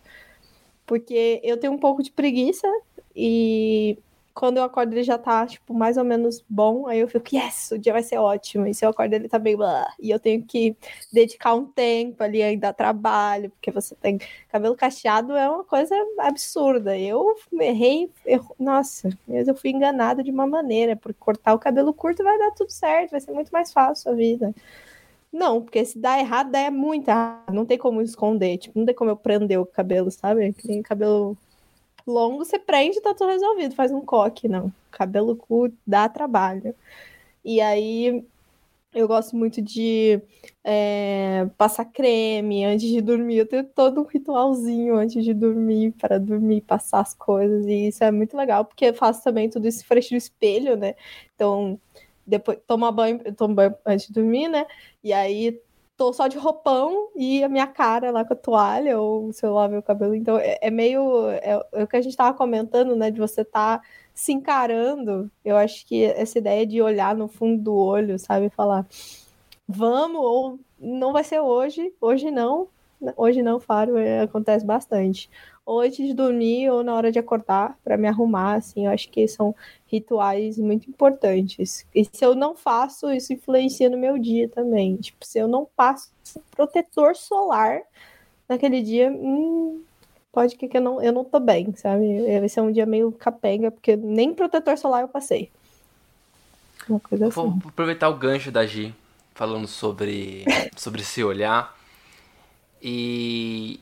Porque eu tenho um pouco de preguiça e quando eu acordo ele já tá, tipo, mais ou menos bom. Aí eu fico, yes, o dia vai ser ótimo. E se eu acordo ele tá bem, blá, e eu tenho que dedicar um tempo ali ainda trabalho, porque você tem cabelo cacheado é uma coisa absurda. Eu errei, erro- nossa, mas eu fui enganada de uma maneira, porque cortar o cabelo curto vai dar tudo certo, vai ser muito mais fácil a vida. Não, porque se dá errado, dá muito errado. Não tem como esconder, tipo, não tem como eu prender o cabelo, sabe? Nem cabelo longo, você prende tá tudo resolvido, faz um coque, não. Cabelo curto dá trabalho. E aí eu gosto muito de é, passar creme antes de dormir. Eu tenho todo um ritualzinho antes de dormir, para dormir, passar as coisas. E isso é muito legal, porque eu faço também tudo isso frente do espelho, né? Então, depois tomar banho, tomo banho antes de dormir, né? E aí tô só de roupão e a minha cara lá com a toalha, ou se eu lavo meu cabelo. Então, é, é meio. É, é o que a gente tava comentando, né? De você tá se encarando. Eu acho que essa ideia de olhar no fundo do olho, sabe? Falar vamos, ou não vai ser hoje, hoje não, hoje não, Faro, é, acontece bastante. Ou antes de dormir, ou na hora de acordar, para me arrumar, assim, eu acho que são rituais muito importantes. E se eu não faço, isso influencia no meu dia também. Tipo, se eu não passo protetor solar naquele dia, hum, pode que eu não, eu não tô bem, sabe? Vai ser um dia meio capenga, porque nem protetor solar eu passei. Uma coisa assim. Vou aproveitar o gancho da Gi, falando sobre, sobre se olhar. E,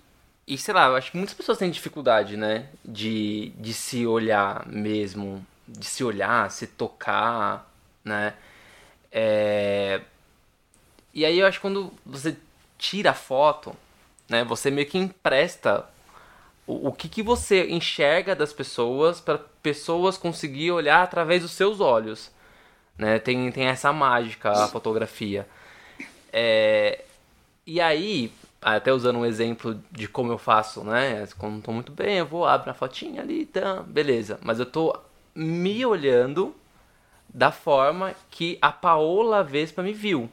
e sei lá, eu acho que muitas pessoas têm dificuldade, né? De, de se olhar mesmo, de se olhar, se tocar, né? É, E aí eu acho que quando você tira a foto, né? Você meio que empresta o, o que, que você enxerga das pessoas para pessoas conseguir olhar através dos seus olhos né? Tem, tem essa mágica a fotografia. É, e aí, até usando um exemplo de como eu faço, né? Quando não tô muito bem, eu vou abrir a fotinha ali, tá, beleza. Mas eu tô me olhando da forma que a Paola Vespa me viu.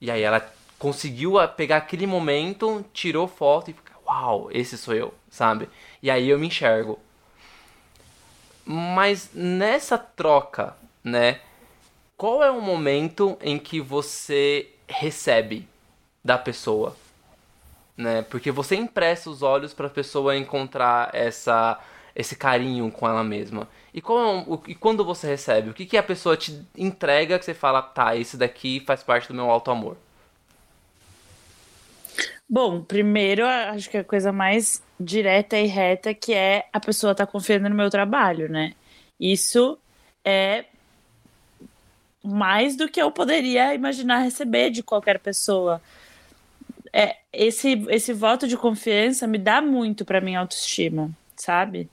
E aí ela conseguiu pegar aquele momento, tirou foto e fica, uau, esse sou eu, sabe? E aí eu me enxergo. Mas nessa troca, né? Qual é o momento em que você recebe da pessoa? Né? Porque você empresta os olhos para a pessoa encontrar essa esse carinho com ela mesma. E, qual é e quando você recebe? O que, que a pessoa te entrega que você fala, tá, esse daqui faz parte do meu alto amor? Bom, primeiro, acho que a coisa mais direta e reta que é a pessoa tá confiando no meu trabalho, né? Isso é mais do que eu poderia imaginar receber de qualquer pessoa. É, esse, esse voto de confiança me dá muito para minha autoestima, sabe?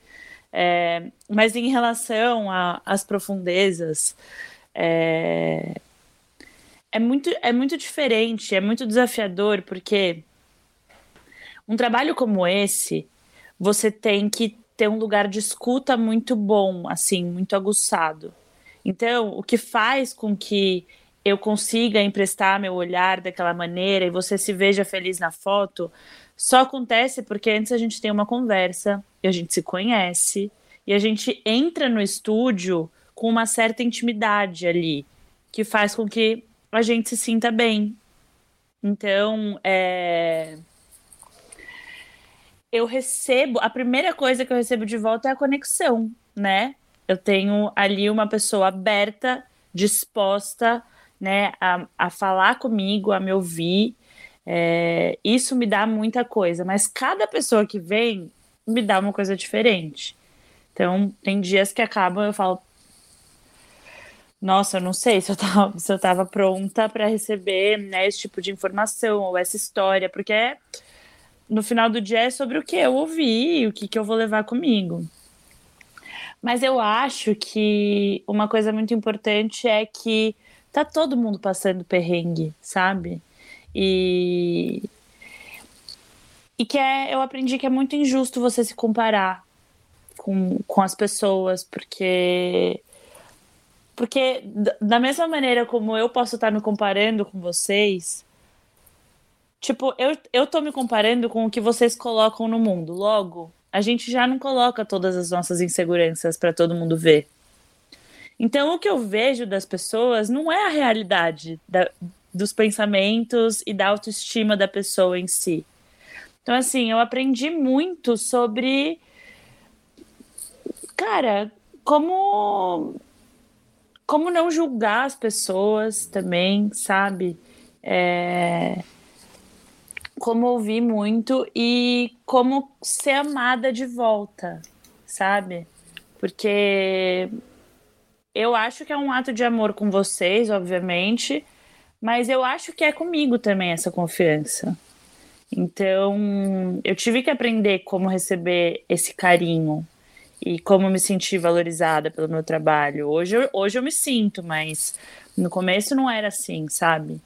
É, mas em relação às profundezas, é, é muito, é muito diferente, é muito desafiador, porque um trabalho como esse, você tem que ter um lugar de escuta muito bom, assim, muito aguçado. Então, o que faz com que eu consiga emprestar meu olhar daquela maneira e você se veja feliz na foto, só acontece porque antes a gente tem uma conversa, e a gente se conhece, e a gente entra no estúdio com uma certa intimidade ali, que faz com que a gente se sinta bem. Então, é eu recebo, a primeira coisa que eu recebo de volta é a conexão, né? Eu tenho ali uma pessoa aberta, disposta, né, a, a falar comigo, a me ouvir. É, isso me dá muita coisa, mas cada pessoa que vem me dá uma coisa diferente. Então, tem dias que acabam eu falo, nossa, eu não sei se eu tava, se eu tava pronta para receber né, esse tipo de informação ou essa história, porque no final do dia é sobre o que eu ouvi, o que, que eu vou levar comigo. Mas eu acho que uma coisa muito importante é que tá todo mundo passando perrengue, sabe? E e que é, eu aprendi que é muito injusto você se comparar com, com as pessoas, porque porque da mesma maneira como eu posso estar me comparando com vocês, tipo, eu, eu tô me comparando com o que vocês colocam no mundo. Logo, a gente já não coloca todas as nossas inseguranças para todo mundo ver. Então, o que eu vejo das pessoas não é a realidade da, dos pensamentos e da autoestima da pessoa em si. Então, assim, eu aprendi muito sobre. Cara, como como não julgar as pessoas também, sabe? É... Como ouvir muito e como ser amada de volta, sabe? Porque eu acho que é um ato de amor com vocês, obviamente, mas eu acho que é comigo também essa confiança. Então, eu tive que aprender como receber esse carinho, e como me senti valorizada pelo meu trabalho. Hoje, eu, hoje eu me sinto, mas no começo não era assim, sabe?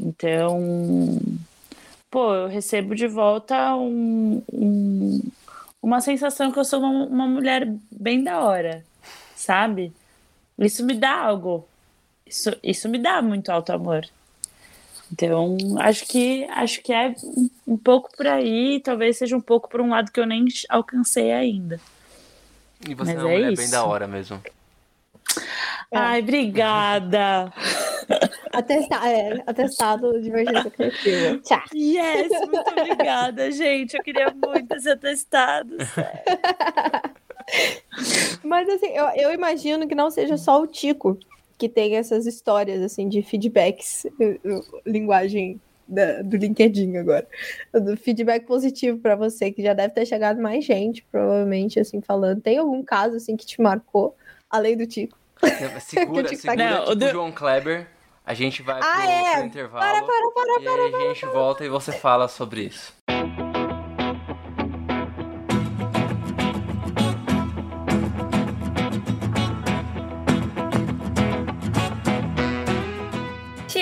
Então, pô, eu recebo de volta um, um, uma sensação que eu sou uma, uma mulher bem da hora, sabe? Isso me dá algo. Isso, isso me dá muito alto amor. Então, acho que acho que é um, um pouco por aí, talvez seja um pouco por um lado que eu nem alcancei ainda. E você Mas é uma é mulher isso. bem da hora mesmo. Ai, obrigada. Atestado, é, atestado divergência criativa. Tchau. Yes, muito obrigada, gente. Eu queria muito esse atestado. Mas assim, eu, eu imagino que não seja só o Tico que tem essas histórias assim de feedbacks, linguagem da, do LinkedIn agora. Do feedback positivo para você, que já deve ter chegado mais gente, provavelmente, assim, falando. Tem algum caso, assim, que te marcou, além do Tico? Segura, segura Não, tipo do... João Kleber. A gente vai ah, pro, é? pro intervalo. Para, para, para, e aí a gente volta e você fala sobre isso.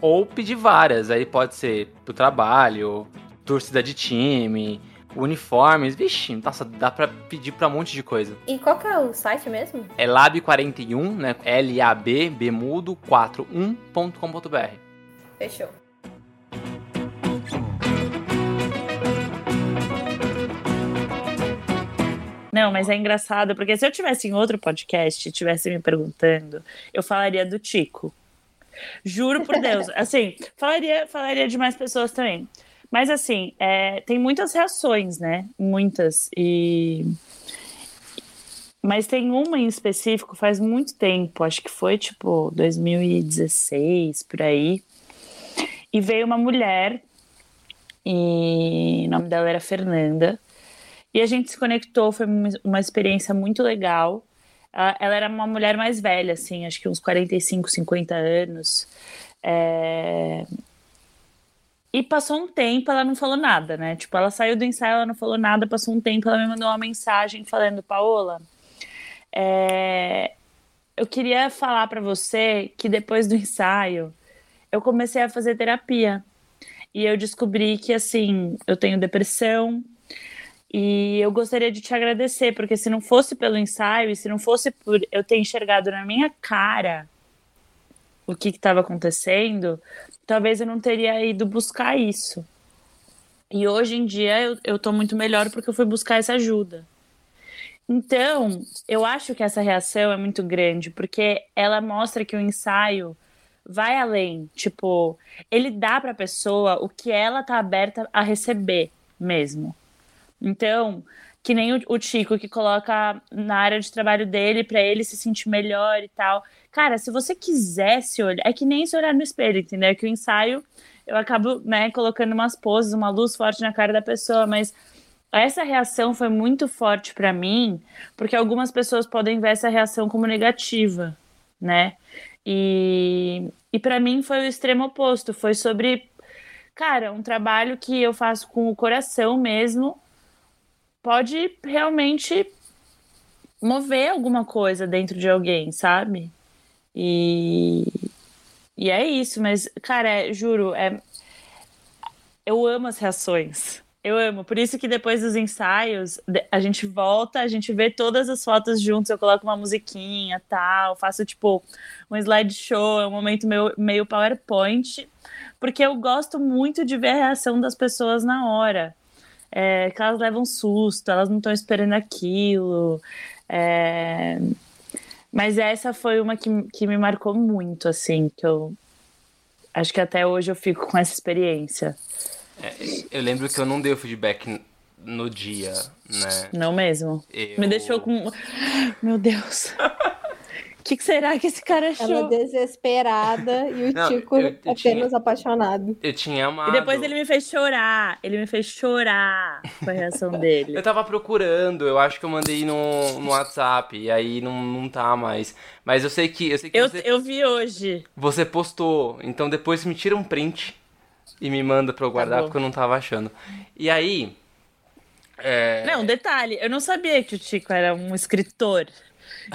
ou pedir várias. Aí pode ser pro trabalho, torcida de time, uniformes. Vixe, nossa, dá pra pedir pra um monte de coisa. E qual que é o site mesmo? É lab41, né? L-A-B, bemudo, 41.com.br. Fechou. Não, mas é engraçado, porque se eu tivesse em outro podcast e tivesse me perguntando, eu falaria do Tico. Juro por Deus. Assim, falaria, falaria de mais pessoas também. Mas assim, é, tem muitas reações, né? Muitas. E. Mas tem uma em específico faz muito tempo, acho que foi tipo 2016 por aí. E veio uma mulher, e o nome dela era Fernanda. E a gente se conectou, foi uma experiência muito legal. Ela era uma mulher mais velha, assim, acho que uns 45, 50 anos. É... E passou um tempo, ela não falou nada, né? Tipo, ela saiu do ensaio, ela não falou nada, passou um tempo, ela me mandou uma mensagem falando, Paola, é, eu queria falar para você que depois do ensaio eu comecei a fazer terapia e eu descobri que assim eu tenho depressão e eu gostaria de te agradecer porque se não fosse pelo ensaio e se não fosse por eu ter enxergado na minha cara o que estava acontecendo, talvez eu não teria ido buscar isso. E hoje em dia eu, eu tô muito melhor porque eu fui buscar essa ajuda. Então, eu acho que essa reação é muito grande, porque ela mostra que o ensaio vai além. Tipo, ele dá para a pessoa o que ela tá aberta a receber mesmo. Então, que nem o, o Chico que coloca na área de trabalho dele para ele se sentir melhor e tal. Cara, se você quisesse olhar, é que nem se olhar no espelho, entendeu? É que o ensaio eu acabo, né, colocando umas poses, uma luz forte na cara da pessoa, mas essa reação foi muito forte para mim, porque algumas pessoas podem ver essa reação como negativa, né? E, e para mim foi o extremo oposto, foi sobre, cara, um trabalho que eu faço com o coração mesmo, pode realmente mover alguma coisa dentro de alguém, sabe? E, e é isso, mas, cara, é, juro, é, eu amo as reações. Eu amo. Por isso que depois dos ensaios, a gente volta, a gente vê todas as fotos juntos, eu coloco uma musiquinha tal, faço tipo um slideshow, é um momento meio, meio PowerPoint, porque eu gosto muito de ver a reação das pessoas na hora. É, que elas levam susto, elas não estão esperando aquilo. É... Mas essa foi uma que, que me marcou muito, assim, que eu acho que até hoje eu fico com essa experiência. É, eu lembro que eu não dei o feedback no dia, né? Não mesmo. Eu... Me deixou com. Meu Deus. O que, que, será que esse cara achou? Ela desesperada e o não, Tico eu, eu apenas tinha, apaixonado. Eu tinha amado. E depois ele me fez chorar. Ele me fez chorar com a reação dele. eu tava procurando, eu acho que eu mandei no, no WhatsApp, e aí não, não tá mais. Mas eu sei que. Eu, sei que eu, você, eu vi hoje. Você postou, então depois me tira um print e me manda pra eu tá guardar tá porque eu não tava achando. E aí. É... Não, detalhe, eu não sabia que o Chico era um escritor.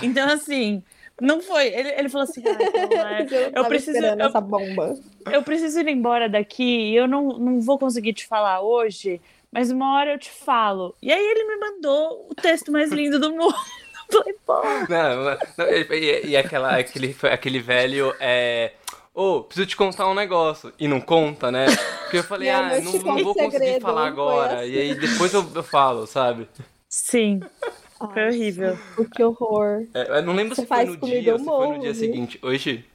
Então, assim, não foi. Ele, ele falou assim: ah, então, é, eu preciso. Eu, essa bomba. eu preciso ir embora daqui e eu não, não vou conseguir te falar hoje, mas uma hora eu te falo. E aí ele me mandou o texto mais lindo do mundo. Não, não, e, e aquela, aquele, aquele velho. É, ô, oh, preciso te contar um negócio. E não conta, né? Porque eu falei, ah, não, não vou segredo, conseguir falar agora. Assim. E aí depois eu, eu falo, sabe? Sim. Foi horrível. Que horror. É, eu não lembro você se foi no dia ou se foi no dia seguinte. Hoje.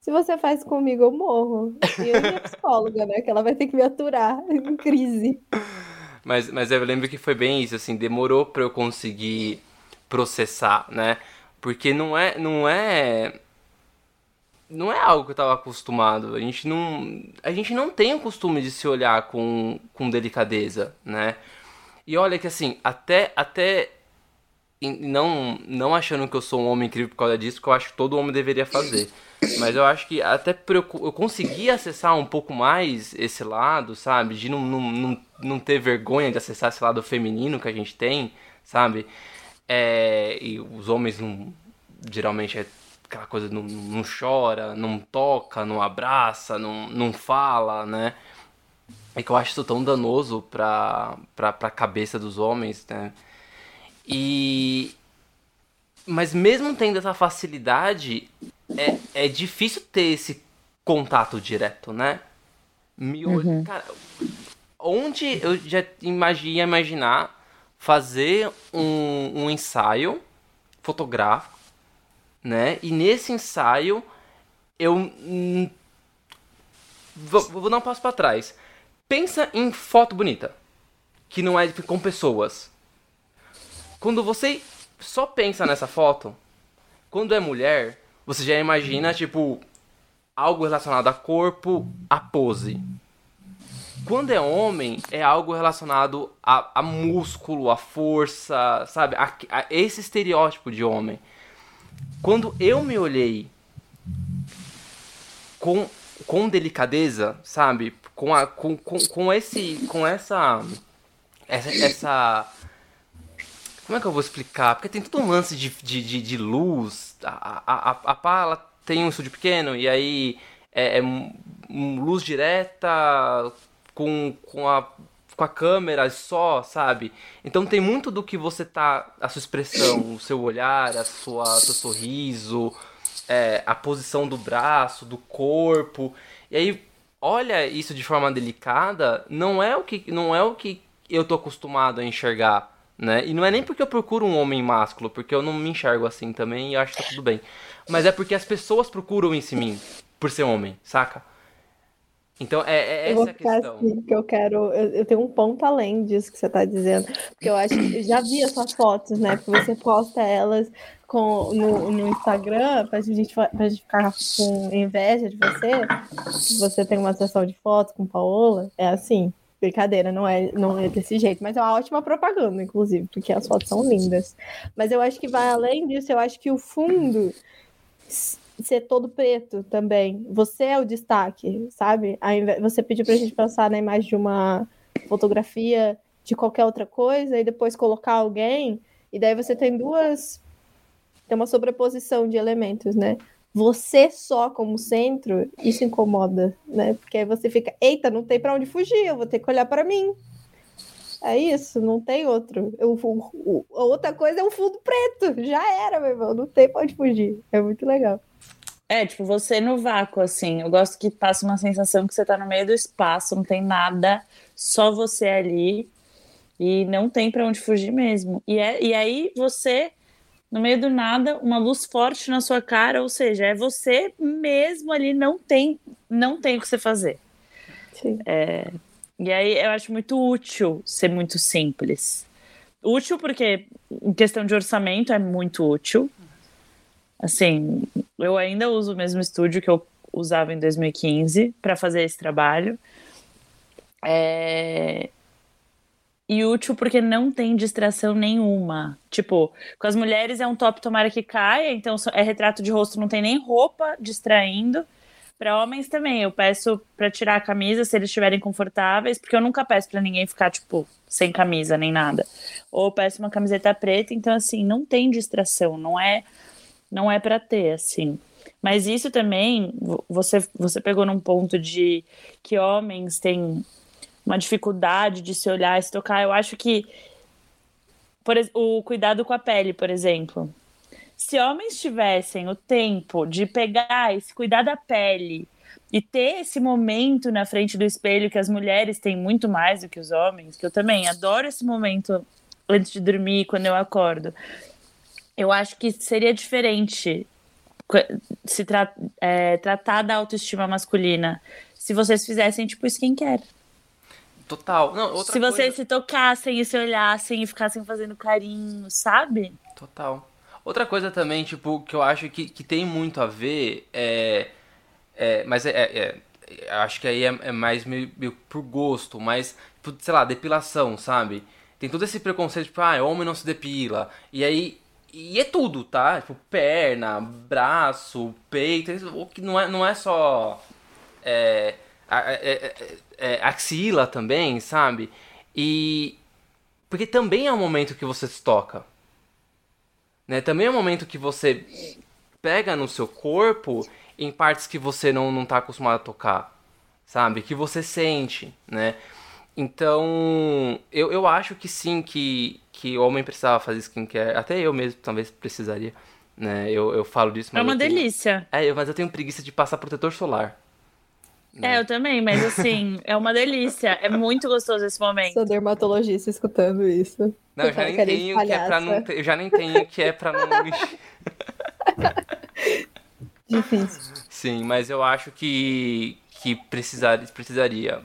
Se você faz comigo, eu morro. E eu minha psicóloga, né? Que ela vai ter que me aturar em crise. Mas, mas eu lembro que foi bem isso, assim, demorou pra eu conseguir processar, né? Porque não é, não é não é algo que eu tava acostumado. A gente não, a gente não tem o costume de se olhar com, com delicadeza, né? E olha que assim, até até não não achando que eu sou um homem incrível por causa disso, que eu acho que todo homem deveria fazer. Mas eu acho que até eu, conseguir acessar um pouco mais esse lado, sabe? De não, não, não, não ter vergonha de acessar esse lado feminino que a gente tem, sabe? É, e os homens não, geralmente é aquela coisa não, não chora, não toca, não abraça, não, não fala, né? É que eu acho isso tão danoso pra, pra, pra cabeça dos homens, né? E. Mas mesmo tendo essa facilidade, é, é difícil ter esse contato direto, né? Uhum. Cara, onde eu já imagina imaginar fazer um, um ensaio fotográfico né? E nesse ensaio eu vou, vou dar um passo para trás. Pensa em foto bonita, que não é com pessoas. Quando você só pensa nessa foto. Quando é mulher, você já imagina, tipo, algo relacionado a corpo, a pose. Quando é homem, é algo relacionado a, a músculo, a força, sabe? A, a esse estereótipo de homem. Quando eu me olhei com, com delicadeza, sabe? Com, a, com, com, com esse. Com essa, essa. Essa. Como é que eu vou explicar? Porque tem todo um lance de, de, de, de luz. A, a, a, a ela tem um estúdio pequeno e aí é, é luz direta com, com, a, com a câmera só, sabe? Então tem muito do que você tá. A sua expressão, o seu olhar, a sua, seu sorriso, é, a posição do braço, do corpo. E aí, olha isso de forma delicada, não é o que, não é o que eu tô acostumado a enxergar. Né? E não é nem porque eu procuro um homem másculo, porque eu não me enxergo assim também e acho que tá tudo bem. Mas é porque as pessoas procuram isso em mim, por ser homem, saca? Então, é, é essa a questão. Assim, que eu quero. Eu, eu, tenho um ponto além disso que você está dizendo. Porque eu acho que eu já vi as suas fotos, né? Porque você posta elas com, no, no Instagram pra gente, pra gente ficar com inveja de você. Você tem uma sessão de fotos com Paola. É assim. Brincadeira, não é, não é desse jeito, mas é uma ótima propaganda, inclusive, porque as fotos são lindas. Mas eu acho que vai além disso, eu acho que o fundo ser todo preto também. Você é o destaque, sabe? Você pediu pra gente pensar na imagem de uma fotografia de qualquer outra coisa e depois colocar alguém, e daí você tem duas. Tem uma sobreposição de elementos, né? Você só como centro, isso incomoda, né? Porque aí você fica, eita, não tem para onde fugir, eu vou ter que olhar para mim. É isso, não tem outro. Eu, o, o, outra coisa é o fundo preto. Já era, meu irmão. Não tem pra onde fugir. É muito legal. É, tipo, você no vácuo, assim. Eu gosto que passa uma sensação que você tá no meio do espaço, não tem nada, só você ali. E não tem para onde fugir mesmo. E, é, e aí você, no meio do nada, uma luz forte na sua cara, ou seja, é você mesmo ali, não tem, não tem o que você fazer. Sim. É, e aí eu acho muito útil ser muito simples. Útil porque, em questão de orçamento, é muito útil. Assim, eu ainda uso o mesmo estúdio que eu usava em 2015 para fazer esse trabalho. É... E útil porque não tem distração nenhuma. Tipo, com as mulheres é um top tomara que caia, então é retrato de rosto, não tem nem roupa distraindo. Para homens também, eu peço para tirar a camisa se eles estiverem confortáveis, porque eu nunca peço para ninguém ficar tipo sem camisa nem nada. Ou peço uma camiseta preta, então assim, não tem distração, não é não é para ter assim. Mas isso também você você pegou num ponto de que homens têm uma dificuldade de se olhar se tocar. Eu acho que por, o cuidado com a pele, por exemplo se homens tivessem o tempo de pegar e se cuidar da pele e ter esse momento na frente do espelho que as mulheres têm muito mais do que os homens, que eu também adoro esse momento antes de dormir, quando eu acordo. Eu acho que seria diferente se tra é, tratar da autoestima masculina se vocês fizessem tipo skincare. Total. Não, se vocês coisa... se tocassem e se olhassem e ficassem fazendo carinho, sabe? Total. Outra coisa também, tipo, que eu acho que, que tem muito a ver é. é mas é, é, é Acho que aí é, é mais meio, meio, por gosto, mas, tipo, sei lá, depilação, sabe? Tem todo esse preconceito, tipo, ah, homem não se depila. E aí. E é tudo, tá? Tipo, perna, braço, peito. Não é, não é só. É, axila também, sabe? E. Porque também é um momento que você se toca. Né? Também é um momento que você pega no seu corpo em partes que você não, não tá acostumado a tocar, sabe? Que você sente, né? Então, eu, eu acho que sim, que, que o homem precisava fazer skincare. Até eu mesmo talvez precisaria, né? Eu, eu falo disso, mas É uma tenho... delícia. É, mas eu tenho preguiça de passar protetor solar. Né? É, eu também, mas assim, é uma delícia. É muito gostoso esse momento. Sou dermatologista escutando isso. Não, eu já nem tenho que é pra não. Eu já nem tenho que é pra não. Difícil. Sim, mas eu acho que. que precisar, precisaria.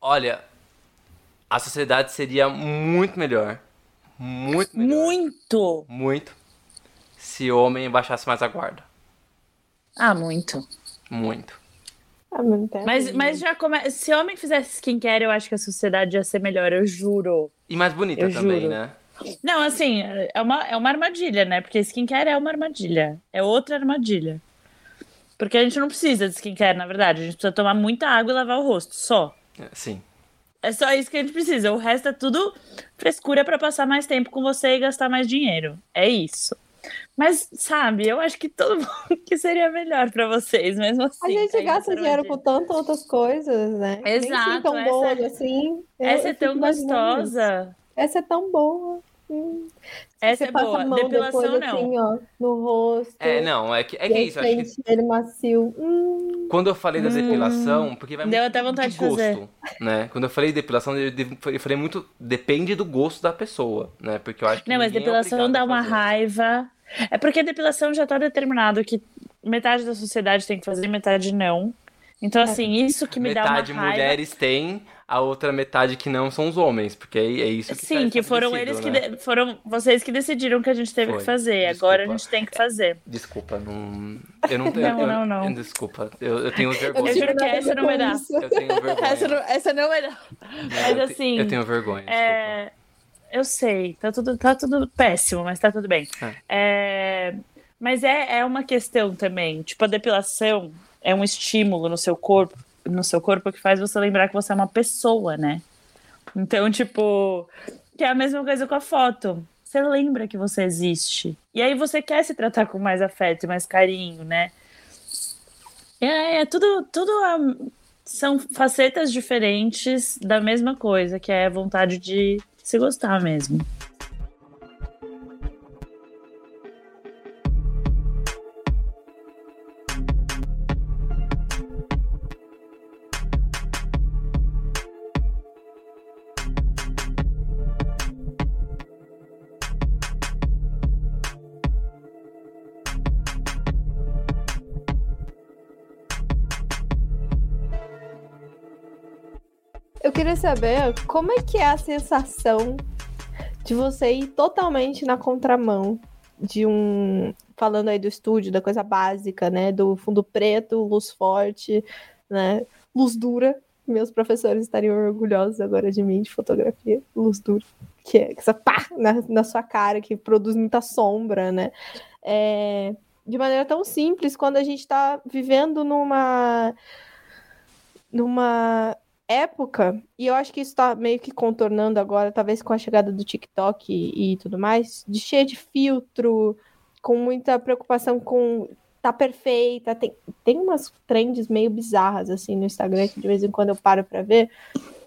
Olha, a sociedade seria muito melhor. Muito melhor. Muito! Muito. Se homem baixasse mais a guarda. Ah, muito. Muito. Ah, mas, Mas, mas já come... se homem fizesse skincare, eu acho que a sociedade ia ser melhor, eu juro. E mais bonita Eu também, juro. né? Não, assim, é uma, é uma armadilha, né? Porque skincare é uma armadilha. É outra armadilha. Porque a gente não precisa de skincare, na verdade. A gente precisa tomar muita água e lavar o rosto, só. É, Sim. É só isso que a gente precisa. O resto é tudo frescura pra passar mais tempo com você e gastar mais dinheiro. É isso. Mas, sabe, eu acho que todo mundo que seria melhor pra vocês, mesmo assim. A gente gasta dinheiro com tantas outras coisas, né? Nem Exato, assim tão essa- boas assim. Eu- Essa eu é tão gostosa. Essa é tão boa. Hum. Essa Você é passa boa. a mão Depilação, depois, não. assim, ó, no rosto. É, não, é que, é que é isso. Acho que ele macio. Hum. quando eu falei da depilação, porque vai Hum. Deu muito até vontade de de fazer. gosto, né? Quando eu falei depilação, eu de- falei muito depende do gosto da pessoa, né? Porque eu acho que Não, mas é depilação obrigado dá uma raiva. É porque a depilação já tá determinado que metade da sociedade tem que fazer, metade não. Então, assim, isso que me metade dá uma raiva. mulheres têm, a outra metade que não são os homens, porque é, é isso que Sim, tá que foram eles estabelecido, que né? de- foram vocês que decidiram que a gente teve Foi. que fazer. Desculpa. Agora a gente tem que fazer. Desculpa, não. Eu não tenho. Não, eu- não, não. eu- Desculpa, eu, eu tenho Eu vergonha. juro que essa não vai dar. Eu tenho vergonha. Essa não, essa não é. não. Mas eu, assim, Eu tenho vergonha. desculpa. É, eu sei, tá tudo, tá tudo péssimo, mas tá tudo bem. É, mas é, é uma questão também. Tipo, a depilação é um estímulo no seu corpo, no seu corpo que faz você lembrar que você é uma pessoa, né? Então, tipo, que é a mesma coisa com a foto. Você lembra que você existe. E aí você quer se tratar com mais afeto e mais carinho, né? É, é tudo, tudo ah, são facetas diferentes da mesma coisa, que é a vontade de se gostar mesmo. Saber como é que é a sensação de você ir totalmente na contramão de um. Falando aí do estúdio, da coisa básica, né? Do fundo preto, luz forte, né? Luz dura. Meus professores estariam orgulhosos agora de mim de fotografia. Luz dura. Que é essa pá na, na sua cara, que produz muita sombra, né? É, de maneira tão simples, quando a gente está vivendo numa. numa época, e eu acho que isso tá meio que contornando agora, talvez com a chegada do TikTok e, e tudo mais, de cheio de filtro, com muita preocupação com tá perfeita, tem, tem umas trends meio bizarras assim no Instagram que de vez em quando eu paro para ver,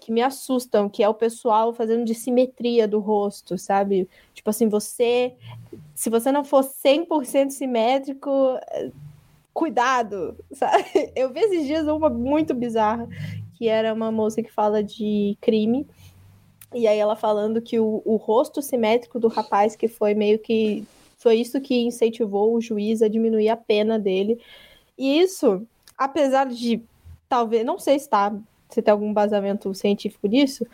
que me assustam, que é o pessoal fazendo de simetria do rosto, sabe? Tipo assim, você se você não for 100% simétrico, eh, cuidado, sabe? Eu vi esses dias uma muito bizarra, que era uma moça que fala de crime, e aí ela falando que o, o rosto simétrico do rapaz que foi meio que. Foi isso que incentivou o juiz a diminuir a pena dele. E isso, apesar de talvez. Não sei se tá. Se tem algum embasamento científico disso,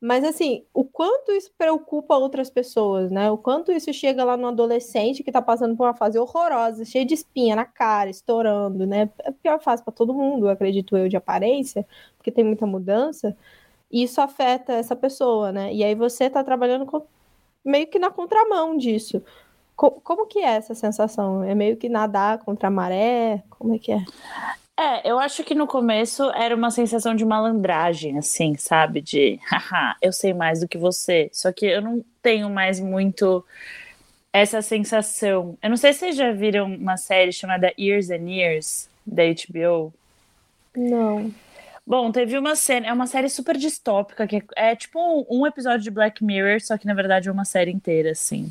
mas assim, o quanto isso preocupa outras pessoas, né? O quanto isso chega lá no adolescente que tá passando por uma fase horrorosa, cheia de espinha na cara, estourando, né? É a pior fase para todo mundo, acredito eu, de aparência, porque tem muita mudança. E isso afeta essa pessoa, né? E aí você tá trabalhando com- meio que na contramão disso. Co- como que é essa sensação? É meio que nadar contra a maré? Como é que é? É, eu acho que no começo era uma sensação de malandragem, assim, sabe? De, haha, eu sei mais do que você. Só que eu não tenho mais muito essa sensação. Eu não sei se vocês já viram uma série chamada Years and Years, da HBO. Não. Bom, teve uma cena, é uma série super distópica, que é, é tipo um, um episódio de Black Mirror, só que na verdade é uma série inteira, assim.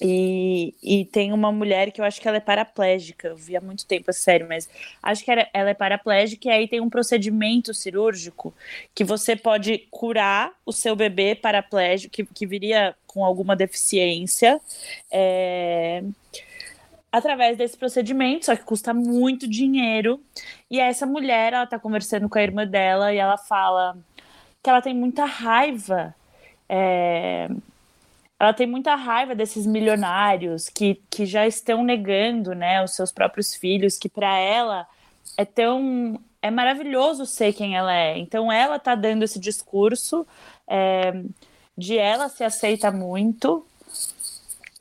E, e tem uma mulher que eu acho que ela é paraplégica, eu vi há muito tempo essa série, mas acho que ela, ela é paraplégica e aí tem um procedimento cirúrgico que você pode curar o seu bebê paraplégico, que, que viria com alguma deficiência, é, através desse procedimento, só que custa muito dinheiro. E essa mulher, ela tá conversando com a irmã dela e ela fala que ela tem muita raiva. é, ela tem muita raiva desses milionários que, que já estão negando, né, os seus próprios filhos, que para ela é tão é maravilhoso ser quem ela é. Então ela tá dando esse discurso é, de ela se aceita muito.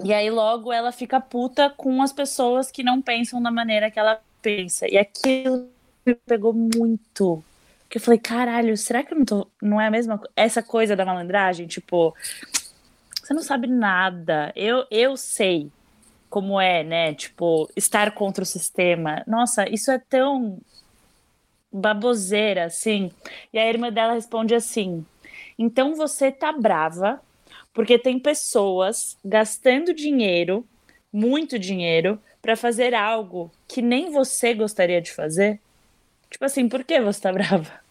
E aí logo ela fica puta com as pessoas que não pensam da maneira que ela pensa. E aquilo me pegou muito. Porque eu falei, caralho, será que eu não tô. Não é a mesma essa coisa da malandragem? Tipo, você não sabe nada. Eu, eu sei como é, né? Tipo, estar contra o sistema. Nossa, isso é tão baboseira, assim. E a irmã dela responde assim: então você tá brava porque tem pessoas gastando dinheiro, muito dinheiro, para fazer algo que nem você gostaria de fazer? Tipo assim, por que você tá brava?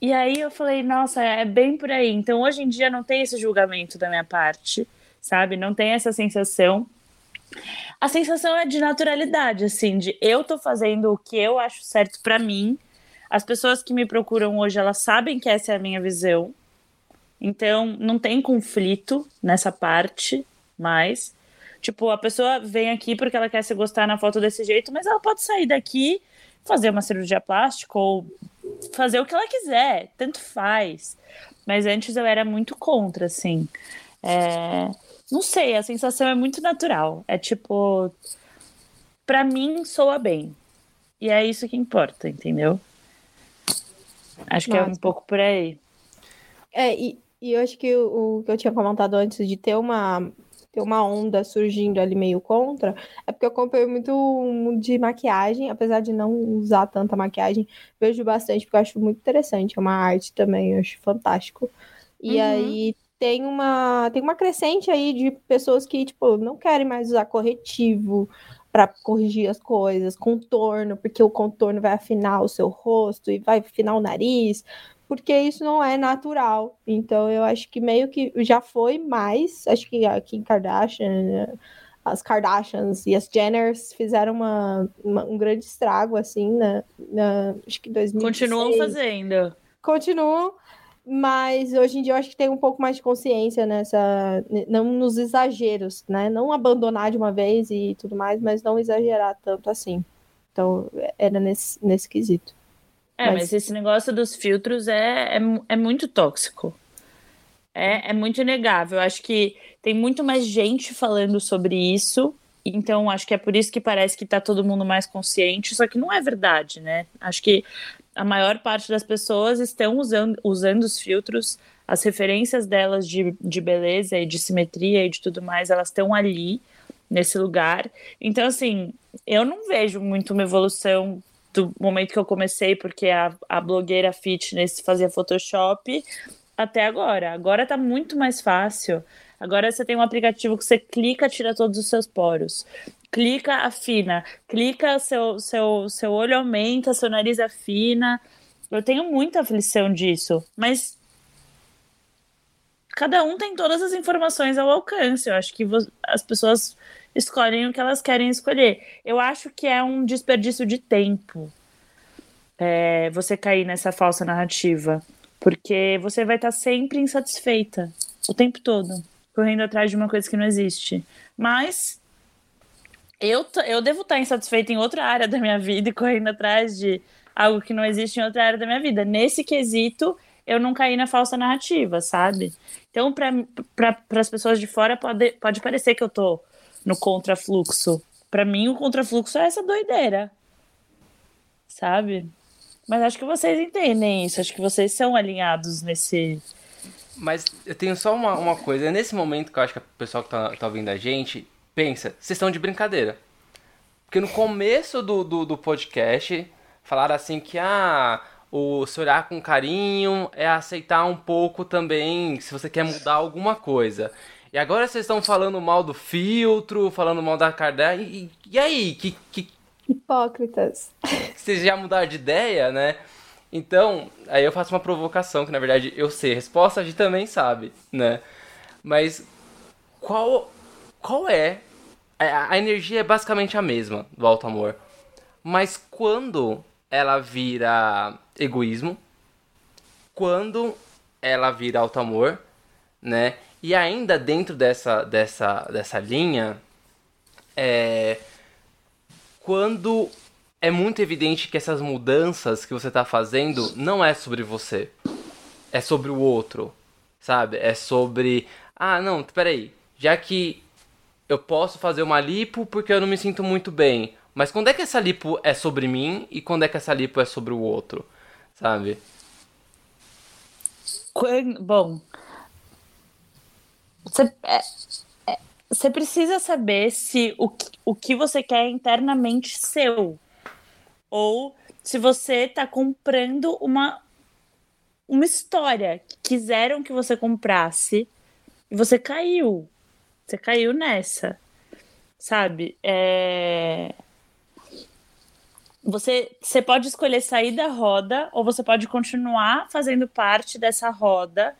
E aí eu falei, nossa, é bem por aí. Então hoje em dia não tem esse julgamento da minha parte, sabe? Não tem essa sensação. A sensação é de naturalidade, assim, de eu tô fazendo o que eu acho certo para mim. As pessoas que me procuram hoje, elas sabem que essa é a minha visão. Então, não tem conflito nessa parte, mas tipo, a pessoa vem aqui porque ela quer se gostar na foto desse jeito, mas ela pode sair daqui, fazer uma cirurgia plástica ou fazer o que ela quiser, tanto faz. Mas antes eu era muito contra, assim. É... Não sei, a sensação é muito natural. É tipo, para mim soa bem. E é isso que importa, entendeu? Acho Nossa. que é um pouco por aí. É, e, e eu acho que o, o que eu tinha comentado antes de ter uma ter uma onda surgindo ali meio contra, é porque eu acompanho muito de maquiagem, apesar de não usar tanta maquiagem, vejo bastante, porque eu acho muito interessante, é uma arte também, eu acho fantástico. E uhum. aí tem uma, tem uma crescente aí de pessoas que, tipo, não querem mais usar corretivo para corrigir as coisas, contorno, porque o contorno vai afinar o seu rosto e vai afinar o nariz, porque isso não é natural. Então eu acho que meio que já foi mais, acho que a Kim Kardashian, as Kardashians e as Jenners fizeram uma, uma um grande estrago assim na, na acho que 2016. Continuam fazendo. Continuam, mas hoje em dia eu acho que tem um pouco mais de consciência nessa, não nos exageros, né? Não abandonar de uma vez e tudo mais, mas não exagerar tanto assim. Então era nesse, nesse quesito. É, mas... mas, esse negócio dos filtros é, é, é muito tóxico. É, é muito inegável. Acho que tem muito mais gente falando sobre isso. Então, acho que é por isso que parece que tá todo mundo mais consciente, só que não é verdade, né? Acho que a maior parte das pessoas estão usando, usando os filtros, as referências delas de, de beleza e de simetria e de tudo mais, elas estão ali, nesse lugar. Então, assim, eu não vejo muito uma evolução do momento que eu comecei, porque a, a blogueira fitness fazia Photoshop, até agora. Agora tá muito mais fácil. Agora você tem um aplicativo que você clica, tira todos os seus poros. Clica, afina. Clica, seu, seu, seu olho aumenta, seu nariz afina. Eu tenho muita aflição disso, mas cada um tem todas as informações ao alcance. Eu acho que as pessoas escolhem o que elas querem escolher. Eu acho que é um desperdício de tempo é, você cair nessa falsa narrativa, porque você vai estar sempre insatisfeita o tempo todo, correndo atrás de uma coisa que não existe. Mas eu, eu devo estar insatisfeita em outra área da minha vida e correndo atrás de algo que não existe em outra área da minha vida. Nesse quesito, eu não caí na falsa narrativa, sabe? Então, para as pessoas de fora, pode, pode parecer que eu tô no contrafluxo. Para mim, o contrafluxo é essa doideira. Sabe? Mas acho que vocês entendem isso. Acho que vocês são alinhados nesse. Mas eu tenho só uma, uma coisa. É nesse momento que eu acho que o pessoal que tá, tá ouvindo a gente pensa, vocês estão de brincadeira. Porque no começo do, do, do podcast falaram assim que ah, o se olhar com carinho é aceitar um pouco também se você quer mudar alguma coisa. E agora vocês estão falando mal do filtro, falando mal da Kardashian. E, e aí? Que, que... Hipócritas. Vocês já mudaram de ideia, né? Então, aí eu faço uma provocação, que na verdade eu sei. A resposta a gente também sabe, né? Mas qual, qual é? A, a energia é basicamente a mesma do alto amor. Mas quando ela vira egoísmo, quando ela vira alto amor, né? E ainda dentro dessa, dessa, dessa linha, é, quando é muito evidente que essas mudanças que você está fazendo não é sobre você, é sobre o outro, sabe? É sobre, ah, não, peraí, já que eu posso fazer uma lipo porque eu não me sinto muito bem, mas quando é que essa lipo é sobre mim e quando é que essa lipo é sobre o outro, sabe? Bom, você, é, é, você precisa saber se o, o que você quer é internamente seu. Ou se você está comprando uma, uma história que quiseram que você comprasse e você caiu. Você caiu nessa. Sabe? É... Você, você pode escolher sair da roda ou você pode continuar fazendo parte dessa roda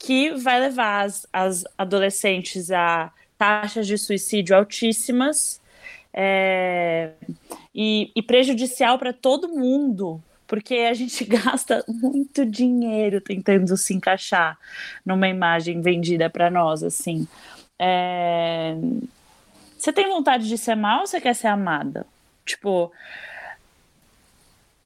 que vai levar as, as adolescentes a taxas de suicídio altíssimas é, e, e prejudicial para todo mundo, porque a gente gasta muito dinheiro tentando se encaixar numa imagem vendida para nós, assim. É... Você tem vontade de ser mal ou você quer ser amada? Tipo,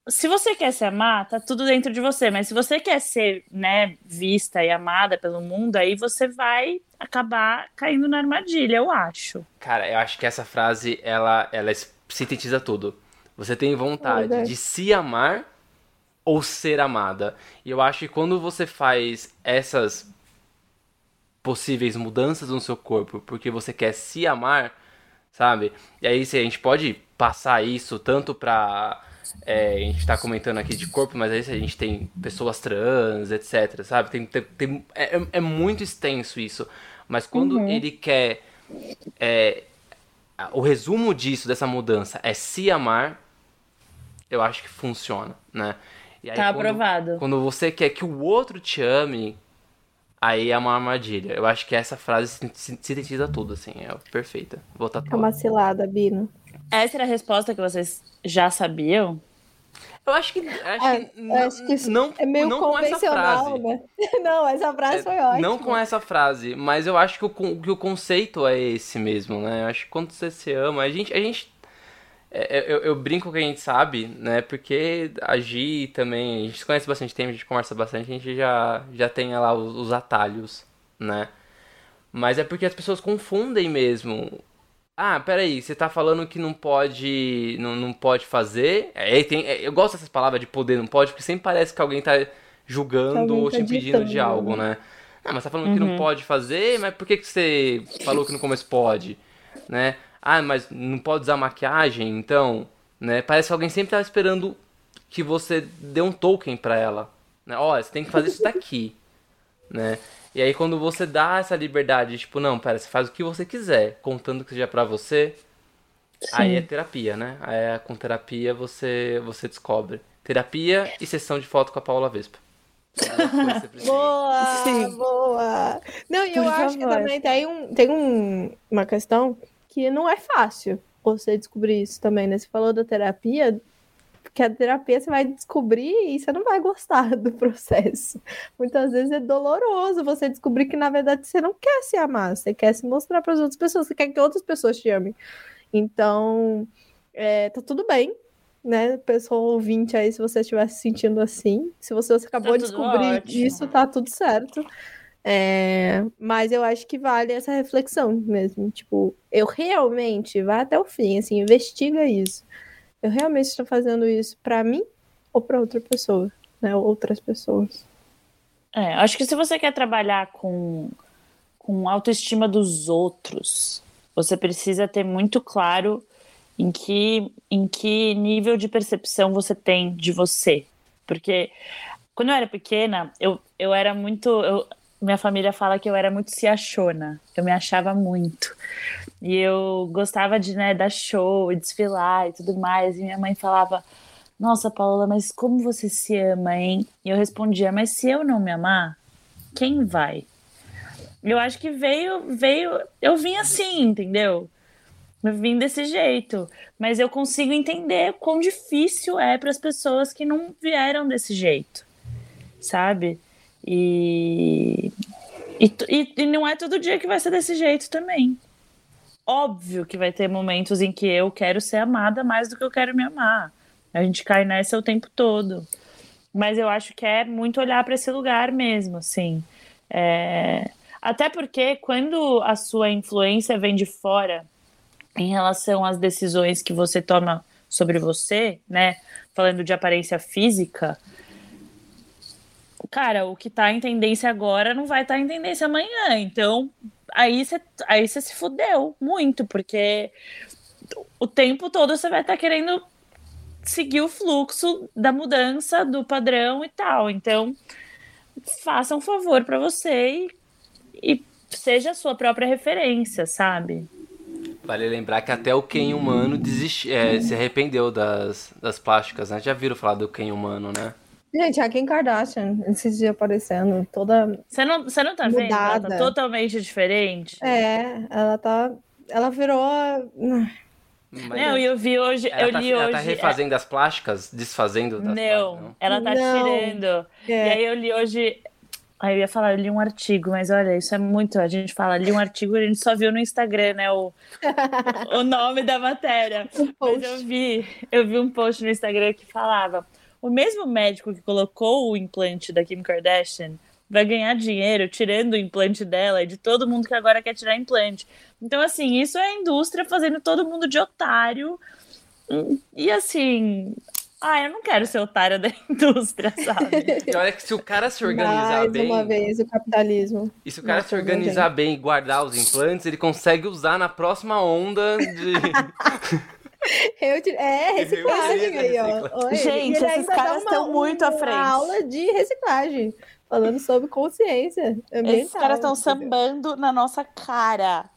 se você quer se amar, tá tudo dentro de você, mas se você quer ser, né, vista e amada pelo mundo, aí você vai acabar caindo na armadilha, eu acho. Cara, eu acho que essa frase, ela, ela sintetiza tudo. Você tem vontade é de se amar ou ser amada. E eu acho que quando você faz essas possíveis mudanças no seu corpo porque você quer se amar, sabe? E aí se a gente pode passar isso tanto pra é, a gente está comentando aqui de corpo, mas aí a gente tem pessoas trans, etc, sabe? Tem, tem, tem é, é, muito extenso isso. Mas quando uhum. ele quer. É, o resumo disso, dessa mudança, é se amar, eu acho que funciona, né? E aí, tá quando, aprovado. Quando você quer que o outro te ame, aí é uma armadilha. Eu acho que essa frase sintetiza tudo, assim, é perfeita. Vou É uma cilada, Bino. Essa era a resposta que vocês já sabiam? Eu acho que. Acho é, que, acho que não, é meio não convencional, né? Não, essa frase é, foi ótima. Não com essa frase, mas eu acho que o, que o conceito é esse mesmo, né? Eu acho que quando você se ama, a gente. A gente é, é eu, eu, brinco que a gente sabe, né? Porque agir também. A gente se conhece bastante tempo, a gente conversa bastante, a gente já, já tem lá os, os atalhos, né? Mas é porque as pessoas confundem mesmo ah, peraí, você tá falando que não pode. Não, não pode fazer. É, tem, é, eu gosto dessas palavras de poder, não pode, porque sempre parece que alguém tá julgando alguém ou tá te impedindo de algo, né? Ah, mas tá falando uhum. que não uhum. pode fazer, mas por que, que você falou que no começo pode? Né? Ah, mas não pode usar maquiagem, então. Né? Parece que alguém sempre tá esperando que você dê um token pra ela. Né? Olha, você tem que fazer isso daqui. né? E aí quando você dá essa liberdade, tipo, não, pera, você faz o que você quiser, contando que seja para você, Sim. aí é terapia, né? Aí é, com terapia você você descobre. Terapia e sessão de foto com a Paula Vespa. boa, Sim. boa. Não, e eu Por acho favor. que também tem, um, tem um, uma questão que não é fácil você descobrir isso também, né? Você falou da terapia, porque a terapia você vai descobrir e você não vai gostar do processo. Muitas vezes é doloroso você descobrir que, na verdade, você não quer se amar, você quer se mostrar para as outras pessoas, você quer que outras pessoas te amem. Então, é, tá tudo bem, né? Pessoa ouvinte aí, se você estiver se sentindo assim. Se você, você acabou tá de descobrir ótimo. isso, tá tudo certo. É, mas eu acho que vale essa reflexão mesmo. Tipo, eu realmente vá até o fim, assim, investiga isso eu realmente estou fazendo isso para mim ou para outra pessoa, né? Outras pessoas. É, acho que se você quer trabalhar com, com autoestima dos outros, você precisa ter muito claro em que, em que nível de percepção você tem de você. Porque quando eu era pequena, eu, eu era muito. Eu, minha família fala que eu era muito se achona. Eu me achava muito. E eu gostava de né, dar show e desfilar e tudo mais. E minha mãe falava: Nossa, Paula, mas como você se ama, hein? E eu respondia: Mas se eu não me amar, quem vai? Eu acho que veio, veio. Eu vim assim, entendeu? Eu vim desse jeito. Mas eu consigo entender quão difícil é para as pessoas que não vieram desse jeito, sabe? E, E, e, e não é todo dia que vai ser desse jeito também. Óbvio que vai ter momentos em que eu quero ser amada mais do que eu quero me amar. A gente cai nessa o tempo todo. Mas eu acho que é muito olhar para esse lugar mesmo, assim. É... Até porque quando a sua influência vem de fora em relação às decisões que você toma sobre você, né? Falando de aparência física, cara, o que tá em tendência agora não vai estar tá em tendência amanhã. Então, aí você aí se fudeu muito, porque o tempo todo você vai estar tá querendo seguir o fluxo da mudança do padrão e tal. Então, faça um favor para você e, e seja a sua própria referência, sabe? Vale lembrar que até o Ken humano desisti, é, se arrependeu das, das plásticas, né? Já viram falar do Ken humano, né? Gente, a Kim Kardashian, esses dias aparecendo, toda. Você não, você não tá mudada. vendo? Ela tá totalmente diferente. É, ela tá. Ela virou. Mas não, eu vi hoje, eu tá, li ela hoje. Ela tá refazendo é... as plásticas, desfazendo das Não, não. ela tá não. tirando. É. E aí eu li hoje. Aí eu ia falar, eu li um artigo, mas olha, isso é muito. A gente fala, li um artigo, a gente só viu no Instagram, né? O, o nome da matéria. mas eu vi, eu vi um post no Instagram que falava: o mesmo médico que colocou o implante da Kim Kardashian vai ganhar dinheiro tirando o implante dela e de todo mundo que agora quer tirar implante. Então, assim, isso é a indústria fazendo todo mundo de otário. E assim, ah, eu não quero ser otário da indústria, sabe? E olha que se o cara se organizar Mais bem. uma vez, o capitalismo. E se o cara se organizar bem e guardar os implantes, ele consegue usar na próxima onda de. É, reciclagem aí, ó. Oi, Gente, esses caras estão muito à frente. Uma aula de reciclagem, falando sobre consciência ambiental. Esses caras estão sambando na nossa cara.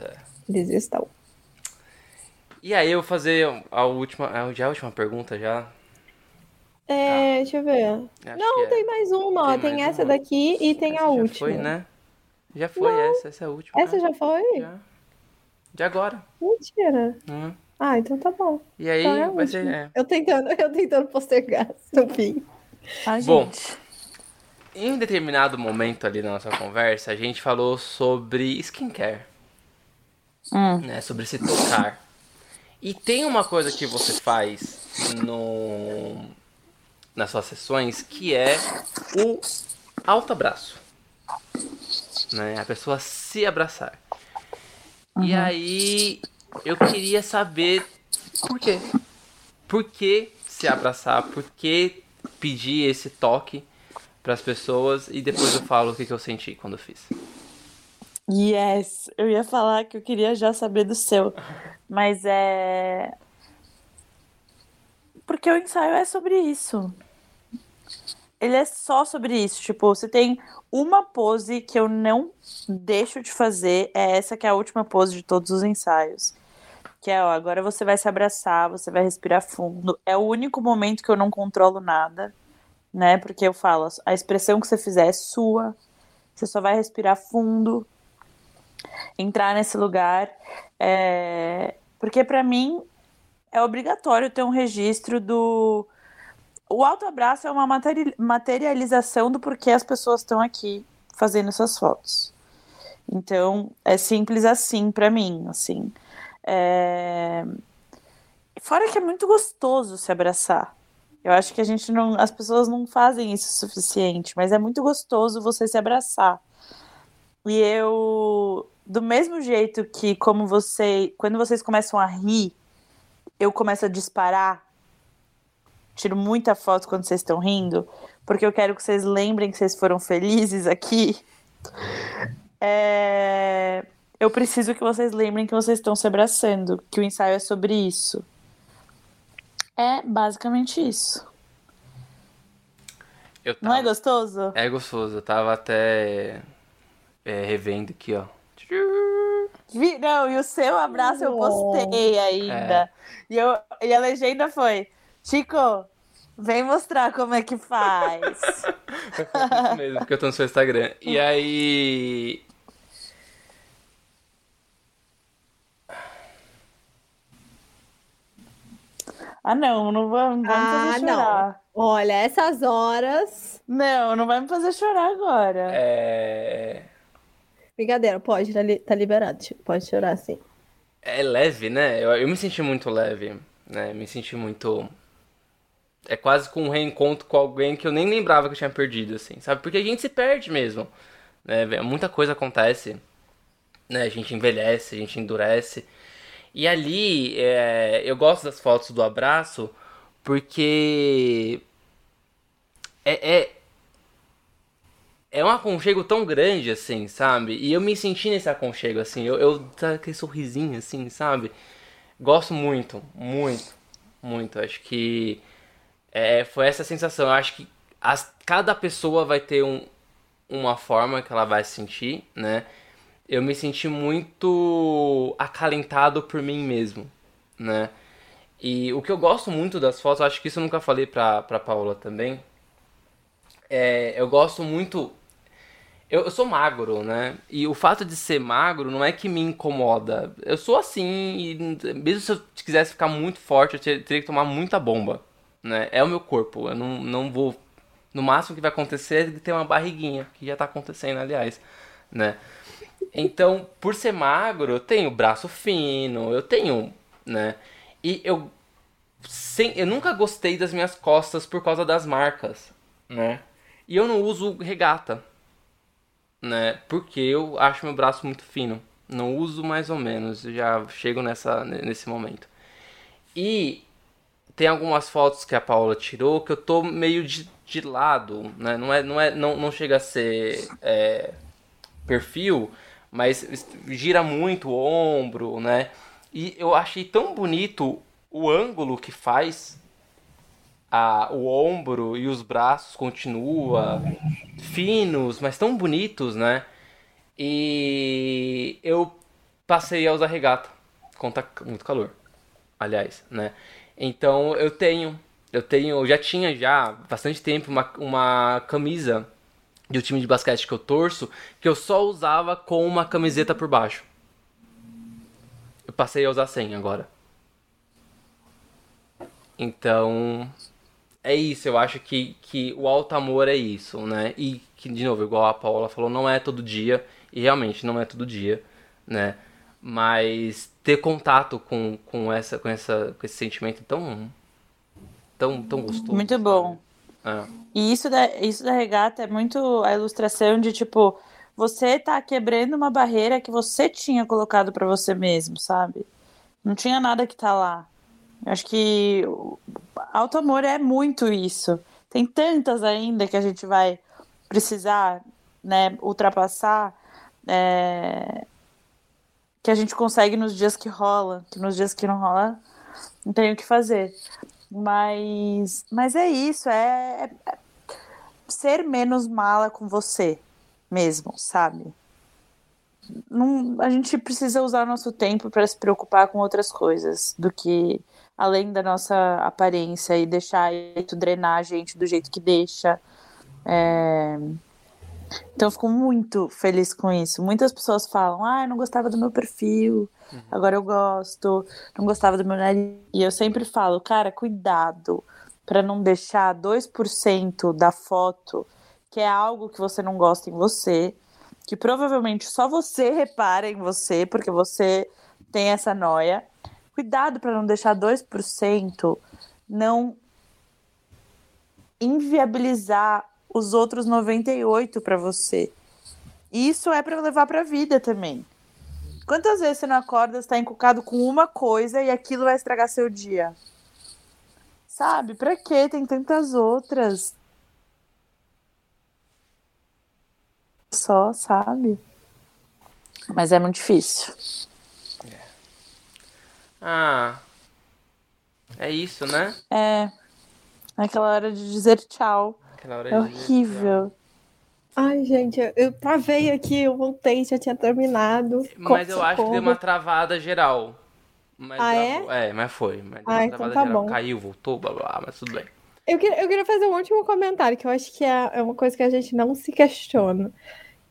É. Eles estão. E aí eu vou fazer a última, já a última pergunta já. É, tá. deixa eu ver. Acho não, é. tem mais uma, tem, tem essa uma. daqui e tem essa a já última. Foi, né? Já foi não. essa, essa é a última. Essa já foi? Já. De agora. Mentira. Uhum. Ah, então tá bom. E aí é vai ser. É. Eu tentando, eu tentando postergar no fim. Ai, bom, em determinado momento ali na nossa conversa, a gente falou sobre skincare. Hum. Né, sobre se tocar. E tem uma coisa que você faz no, nas suas sessões que é o alto abraço. Né? A pessoa se abraçar. Uhum. E aí eu queria saber por quê. Por que se abraçar? Por que pedir esse toque para as pessoas? E depois eu falo o que, que eu senti quando eu fiz. Yes, eu ia falar que eu queria já saber do seu, mas é porque o ensaio é sobre isso. Ele é só sobre isso, tipo, você tem uma pose que eu não deixo de fazer, é essa que é a última pose de todos os ensaios. Que é, ó, agora você vai se abraçar, você vai respirar fundo. É o único momento que eu não controlo nada, né? Porque eu falo, a expressão que você fizer é sua. Você só vai respirar fundo entrar nesse lugar. É... Porque para mim é obrigatório ter um registro do. O autoabraço é uma materialização do porquê as pessoas estão aqui fazendo essas fotos. Então, é simples assim para mim, assim. É... Fora que é muito gostoso se abraçar. Eu acho que a gente não, as pessoas não fazem isso o suficiente, mas é muito gostoso você se abraçar. E eu do mesmo jeito que como você, quando vocês começam a rir, eu começo a disparar. Tiro muita foto quando vocês estão rindo, porque eu quero que vocês lembrem que vocês foram felizes aqui. É... Eu preciso que vocês lembrem que vocês estão se abraçando, que o ensaio é sobre isso. É basicamente isso. Tava... Não é gostoso? É gostoso. Eu tava até é, revendo aqui, ó. Não, e o seu abraço eu postei ainda. É. E, eu, e a legenda foi: Chico, vem mostrar como é que faz. isso mesmo, porque eu tô no seu Instagram. E aí. Ah, não, não vai, não vai me Ah, fazer não. chorar. Olha, essas horas. Não. não, vai me fazer chorar agora. É. Brincadeira, pode, tá, li- tá liberado. Pode chorar sim. É leve, né? Eu, eu me senti muito leve, né? Me senti muito. É quase com um reencontro com alguém que eu nem lembrava que eu tinha perdido, assim, sabe? Porque a gente se perde mesmo, né? Muita coisa acontece, né? A gente envelhece, a gente endurece. E ali, é, eu gosto das fotos do abraço porque é, é, é um aconchego tão grande, assim, sabe? E eu me senti nesse aconchego, assim. Eu, eu aquele sorrisinho, assim, sabe? Gosto muito, muito, muito. Acho que é, foi essa sensação. Eu acho que as, cada pessoa vai ter um, uma forma que ela vai se sentir, né? Eu me senti muito acalentado por mim mesmo, né? E o que eu gosto muito das fotos, acho que isso eu nunca falei pra, pra Paola também, é, eu gosto muito. Eu, eu sou magro, né? E o fato de ser magro não é que me incomoda. Eu sou assim, e mesmo se eu quisesse ficar muito forte, eu ter- teria que tomar muita bomba, né? É o meu corpo, eu não, não vou. No máximo que vai acontecer é ter uma barriguinha, que já tá acontecendo, aliás, né? Então, por ser magro, eu tenho braço fino, eu tenho, né? E eu sem, eu nunca gostei das minhas costas por causa das marcas, né? E eu não uso regata, né? Porque eu acho meu braço muito fino. Não uso mais ou menos, já chego nessa nesse momento. E tem algumas fotos que a Paula tirou que eu tô meio de, de lado, né? Não é, não é, não, não chega a ser é, perfil, mas gira muito o ombro, né? E eu achei tão bonito o ângulo que faz a, o ombro e os braços continua finos, mas tão bonitos, né? E eu passei a usar regata, tá muito calor, aliás, né? Então eu tenho, eu tenho, eu já tinha já bastante tempo uma, uma camisa do time de basquete que eu torço, que eu só usava com uma camiseta por baixo. Eu passei a usar sem agora. Então, é isso, eu acho que, que o alto amor é isso, né? E que, de novo, igual a Paula falou, não é todo dia, e realmente não é todo dia, né? Mas ter contato com, com, essa, com, essa, com esse sentimento tão, tão, tão gostoso. Muito bom. É. E isso da, isso da regata é muito a ilustração de tipo, você tá quebrando uma barreira que você tinha colocado pra você mesmo, sabe? Não tinha nada que tá lá. Eu acho que alto amor é muito isso. Tem tantas ainda que a gente vai precisar, né, ultrapassar, é, que a gente consegue nos dias que rola, que nos dias que não rola, não tem o que fazer. Mas, mas é isso, é, é ser menos mala com você mesmo, sabe? Não, a gente precisa usar nosso tempo para se preocupar com outras coisas do que além da nossa aparência e deixar isso drenar a gente do jeito que deixa. É... Então eu fico muito feliz com isso. Muitas pessoas falam, ah, eu não gostava do meu perfil, agora eu gosto, não gostava do meu nariz. E eu sempre falo, cara, cuidado para não deixar 2% da foto, que é algo que você não gosta em você, que provavelmente só você repara em você, porque você tem essa noia. Cuidado para não deixar 2% não inviabilizar os outros 98 para você. Isso é para levar para a vida também. Quantas vezes você não acorda, está encucado com uma coisa e aquilo vai estragar seu dia? Sabe? Para quê? Tem tantas outras. Só, sabe? Mas é muito difícil. Ah, é isso, né? É. Aquela hora de dizer tchau. Hora É de horrível. Ai, gente, eu, travei aqui, eu voltei, já tinha terminado. Mas eu acho que deu Socorro. uma travada geral. Mas Ah, é? travou. é? mas foi. Mas deu Ah, uma então tá geral. bom. Caiu, voltou, blá blá, blá, mas tudo bem. Eu queria, eu queria fazer um último comentário, que eu acho que é, é uma coisa que a gente não se questiona.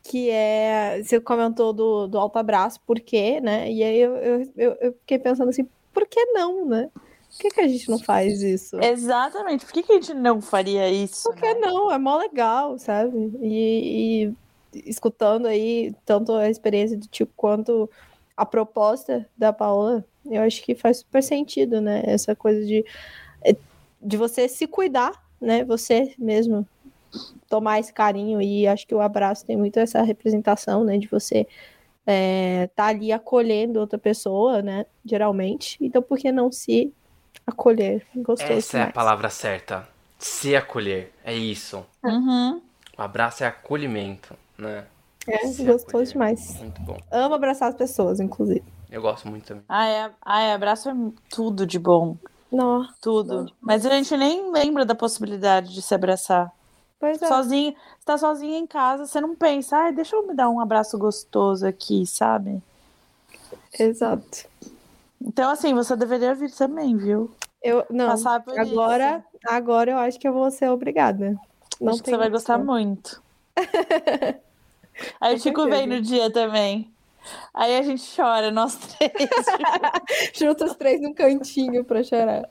Que é. Você comentou do, do alto abraço, por quê, né? E aí eu, eu, eu, eu fiquei pensando assim, por que não, né? Por que, que a gente não faz isso? Exatamente. Por que, que a gente não faria isso? Por que né? não? É mó legal, sabe? E, e escutando aí tanto a experiência do tipo quanto a proposta da Paola, eu acho que faz super sentido, né? Essa coisa de, de você se cuidar, né? Você mesmo tomar esse carinho e acho que o abraço tem muito essa representação, né? De você é, tá ali acolhendo outra pessoa, né? Geralmente. Então, por que não se acolher? Gostoso Essa é a demais. palavra certa. Se acolher. É isso. Uhum. O abraço é acolhimento, né? É, Se gostoso acolher. demais. Muito bom. Amo abraçar as pessoas, inclusive. Eu gosto muito também. Ai, ai, abraço é tudo de bom. Não, Tudo. Mas a gente nem lembra da possibilidade de se abraçar. pois é. Sozinho, você tá sozinho em casa, você não pensa, ai, deixa eu me dar um abraço gostoso aqui, sabe? Exato. Então, assim, você deveria vir também, viu? Eu, não, Passar por agora, agora eu acho que eu vou ser obrigada. Não Acho que você vai gostar muito. Aí o Com Chico certeza. vem no dia também. Aí a gente chora, nós três. Junta os três num cantinho pra chorar.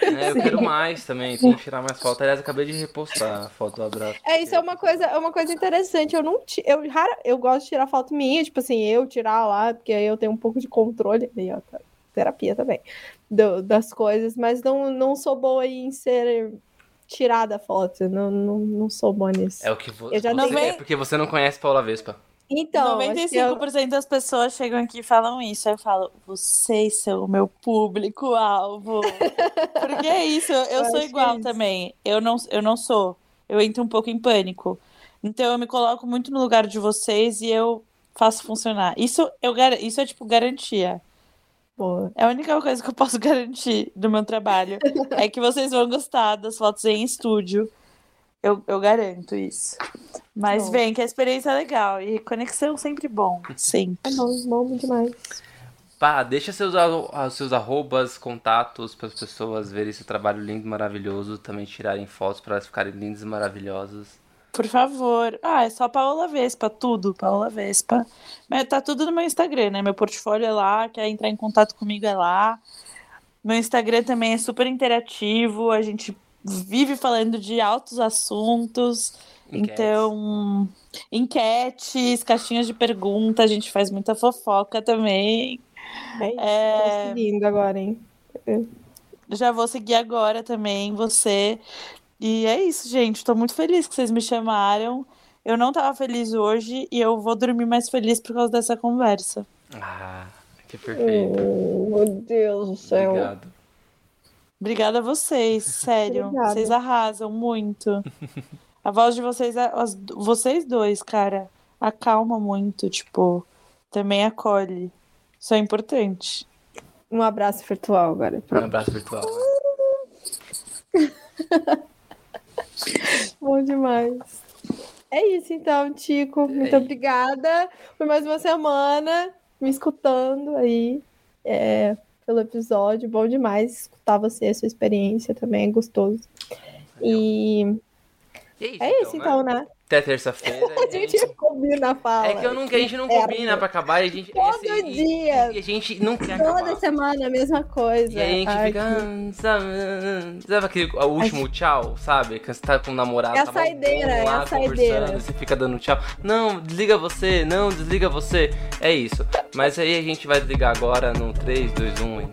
É, eu quero mais também, tem que tirar mais foto. Aliás, eu acabei de repostar a foto do abraço. É, isso é uma coisa, é uma coisa interessante. Eu não eu rara, eu gosto de tirar foto minha, tipo assim, eu tirar lá, porque aí eu tenho um pouco de controle, aí, ó, tá, terapia também, do- das coisas, mas não, não sou boa em ser tirada a foto, não, não, não sou boa nisso. É o que vo- Eu já você não- é porque você não conhece Paula Vespa. Então, acho que eu- 95% das pessoas chegam aqui e falam isso. Aí eu falo, vocês são o meu público-alvo. Porque é isso, eu, eu sou acho igual isso. também. Eu não, eu não sou. Eu entro um pouco em pânico. Então eu me coloco muito no lugar de vocês e eu faço funcionar. Isso, eu, isso é tipo garantia. Boa. É a única coisa que eu posso garantir do meu trabalho. é que vocês vão gostar das fotos em estúdio. Eu, eu garanto isso. Mas Bom. vem, que a experiência é legal. E conexão sempre bom. Sempre. É bom, bom demais. Pá, deixa seus, arro- seus arrobas, contatos para as pessoas verem seu trabalho lindo e maravilhoso, também tirarem fotos para elas ficarem lindas e maravilhosas. Por favor. Ah, é só Paola Vespa, tudo. Paola Vespa. Mas tá tudo no meu Instagram, né? Meu portfólio é lá, quer entrar em contato comigo é lá. Meu Instagram também é super interativo, a gente vive falando de altos assuntos. Enquetes. Então, enquetes, caixinhas de pergunta, a gente faz muita fofoca também. É isso. É. Tô seguindo agora, hein? Já vou seguir agora também você. E é isso, gente. Tô muito feliz que vocês me chamaram. Eu não tava feliz hoje e eu vou dormir mais feliz por causa dessa conversa. Ah, que perfeito. Oh, meu Deus do céu. Obrigado. Obrigada a vocês, sério. Obrigada. Vocês arrasam muito. A voz de vocês, as- vocês dois, cara, acalma muito, tipo, também acolhe. Isso é importante. Um abraço virtual agora. Um Pronto. abraço virtual. Bom demais. É isso então, Tico. Muito É. obrigada por mais uma semana me escutando aí é, pelo episódio. Bom demais escutar você, a sua experiência também é gostoso. E E é isso, é isso então, né? Até terça-feira. A gente combina a fala. É que eu não, a gente não Inferno. combina pra acabar e a gente. Todo esse- e- dia. E, a gente não quer Toda acabar. semana a mesma coisa. E a gente Ai, fica. ah, Sabe, aquele o último tchau, sabe? Que você tá com o namorado, É a tá mó bom saideira, é a lá, saideira. conversando, Você fica dando tchau. Não, desliga você, não, desliga você. É isso. Mas aí a gente vai desligar agora no 3, 2, 1. hein?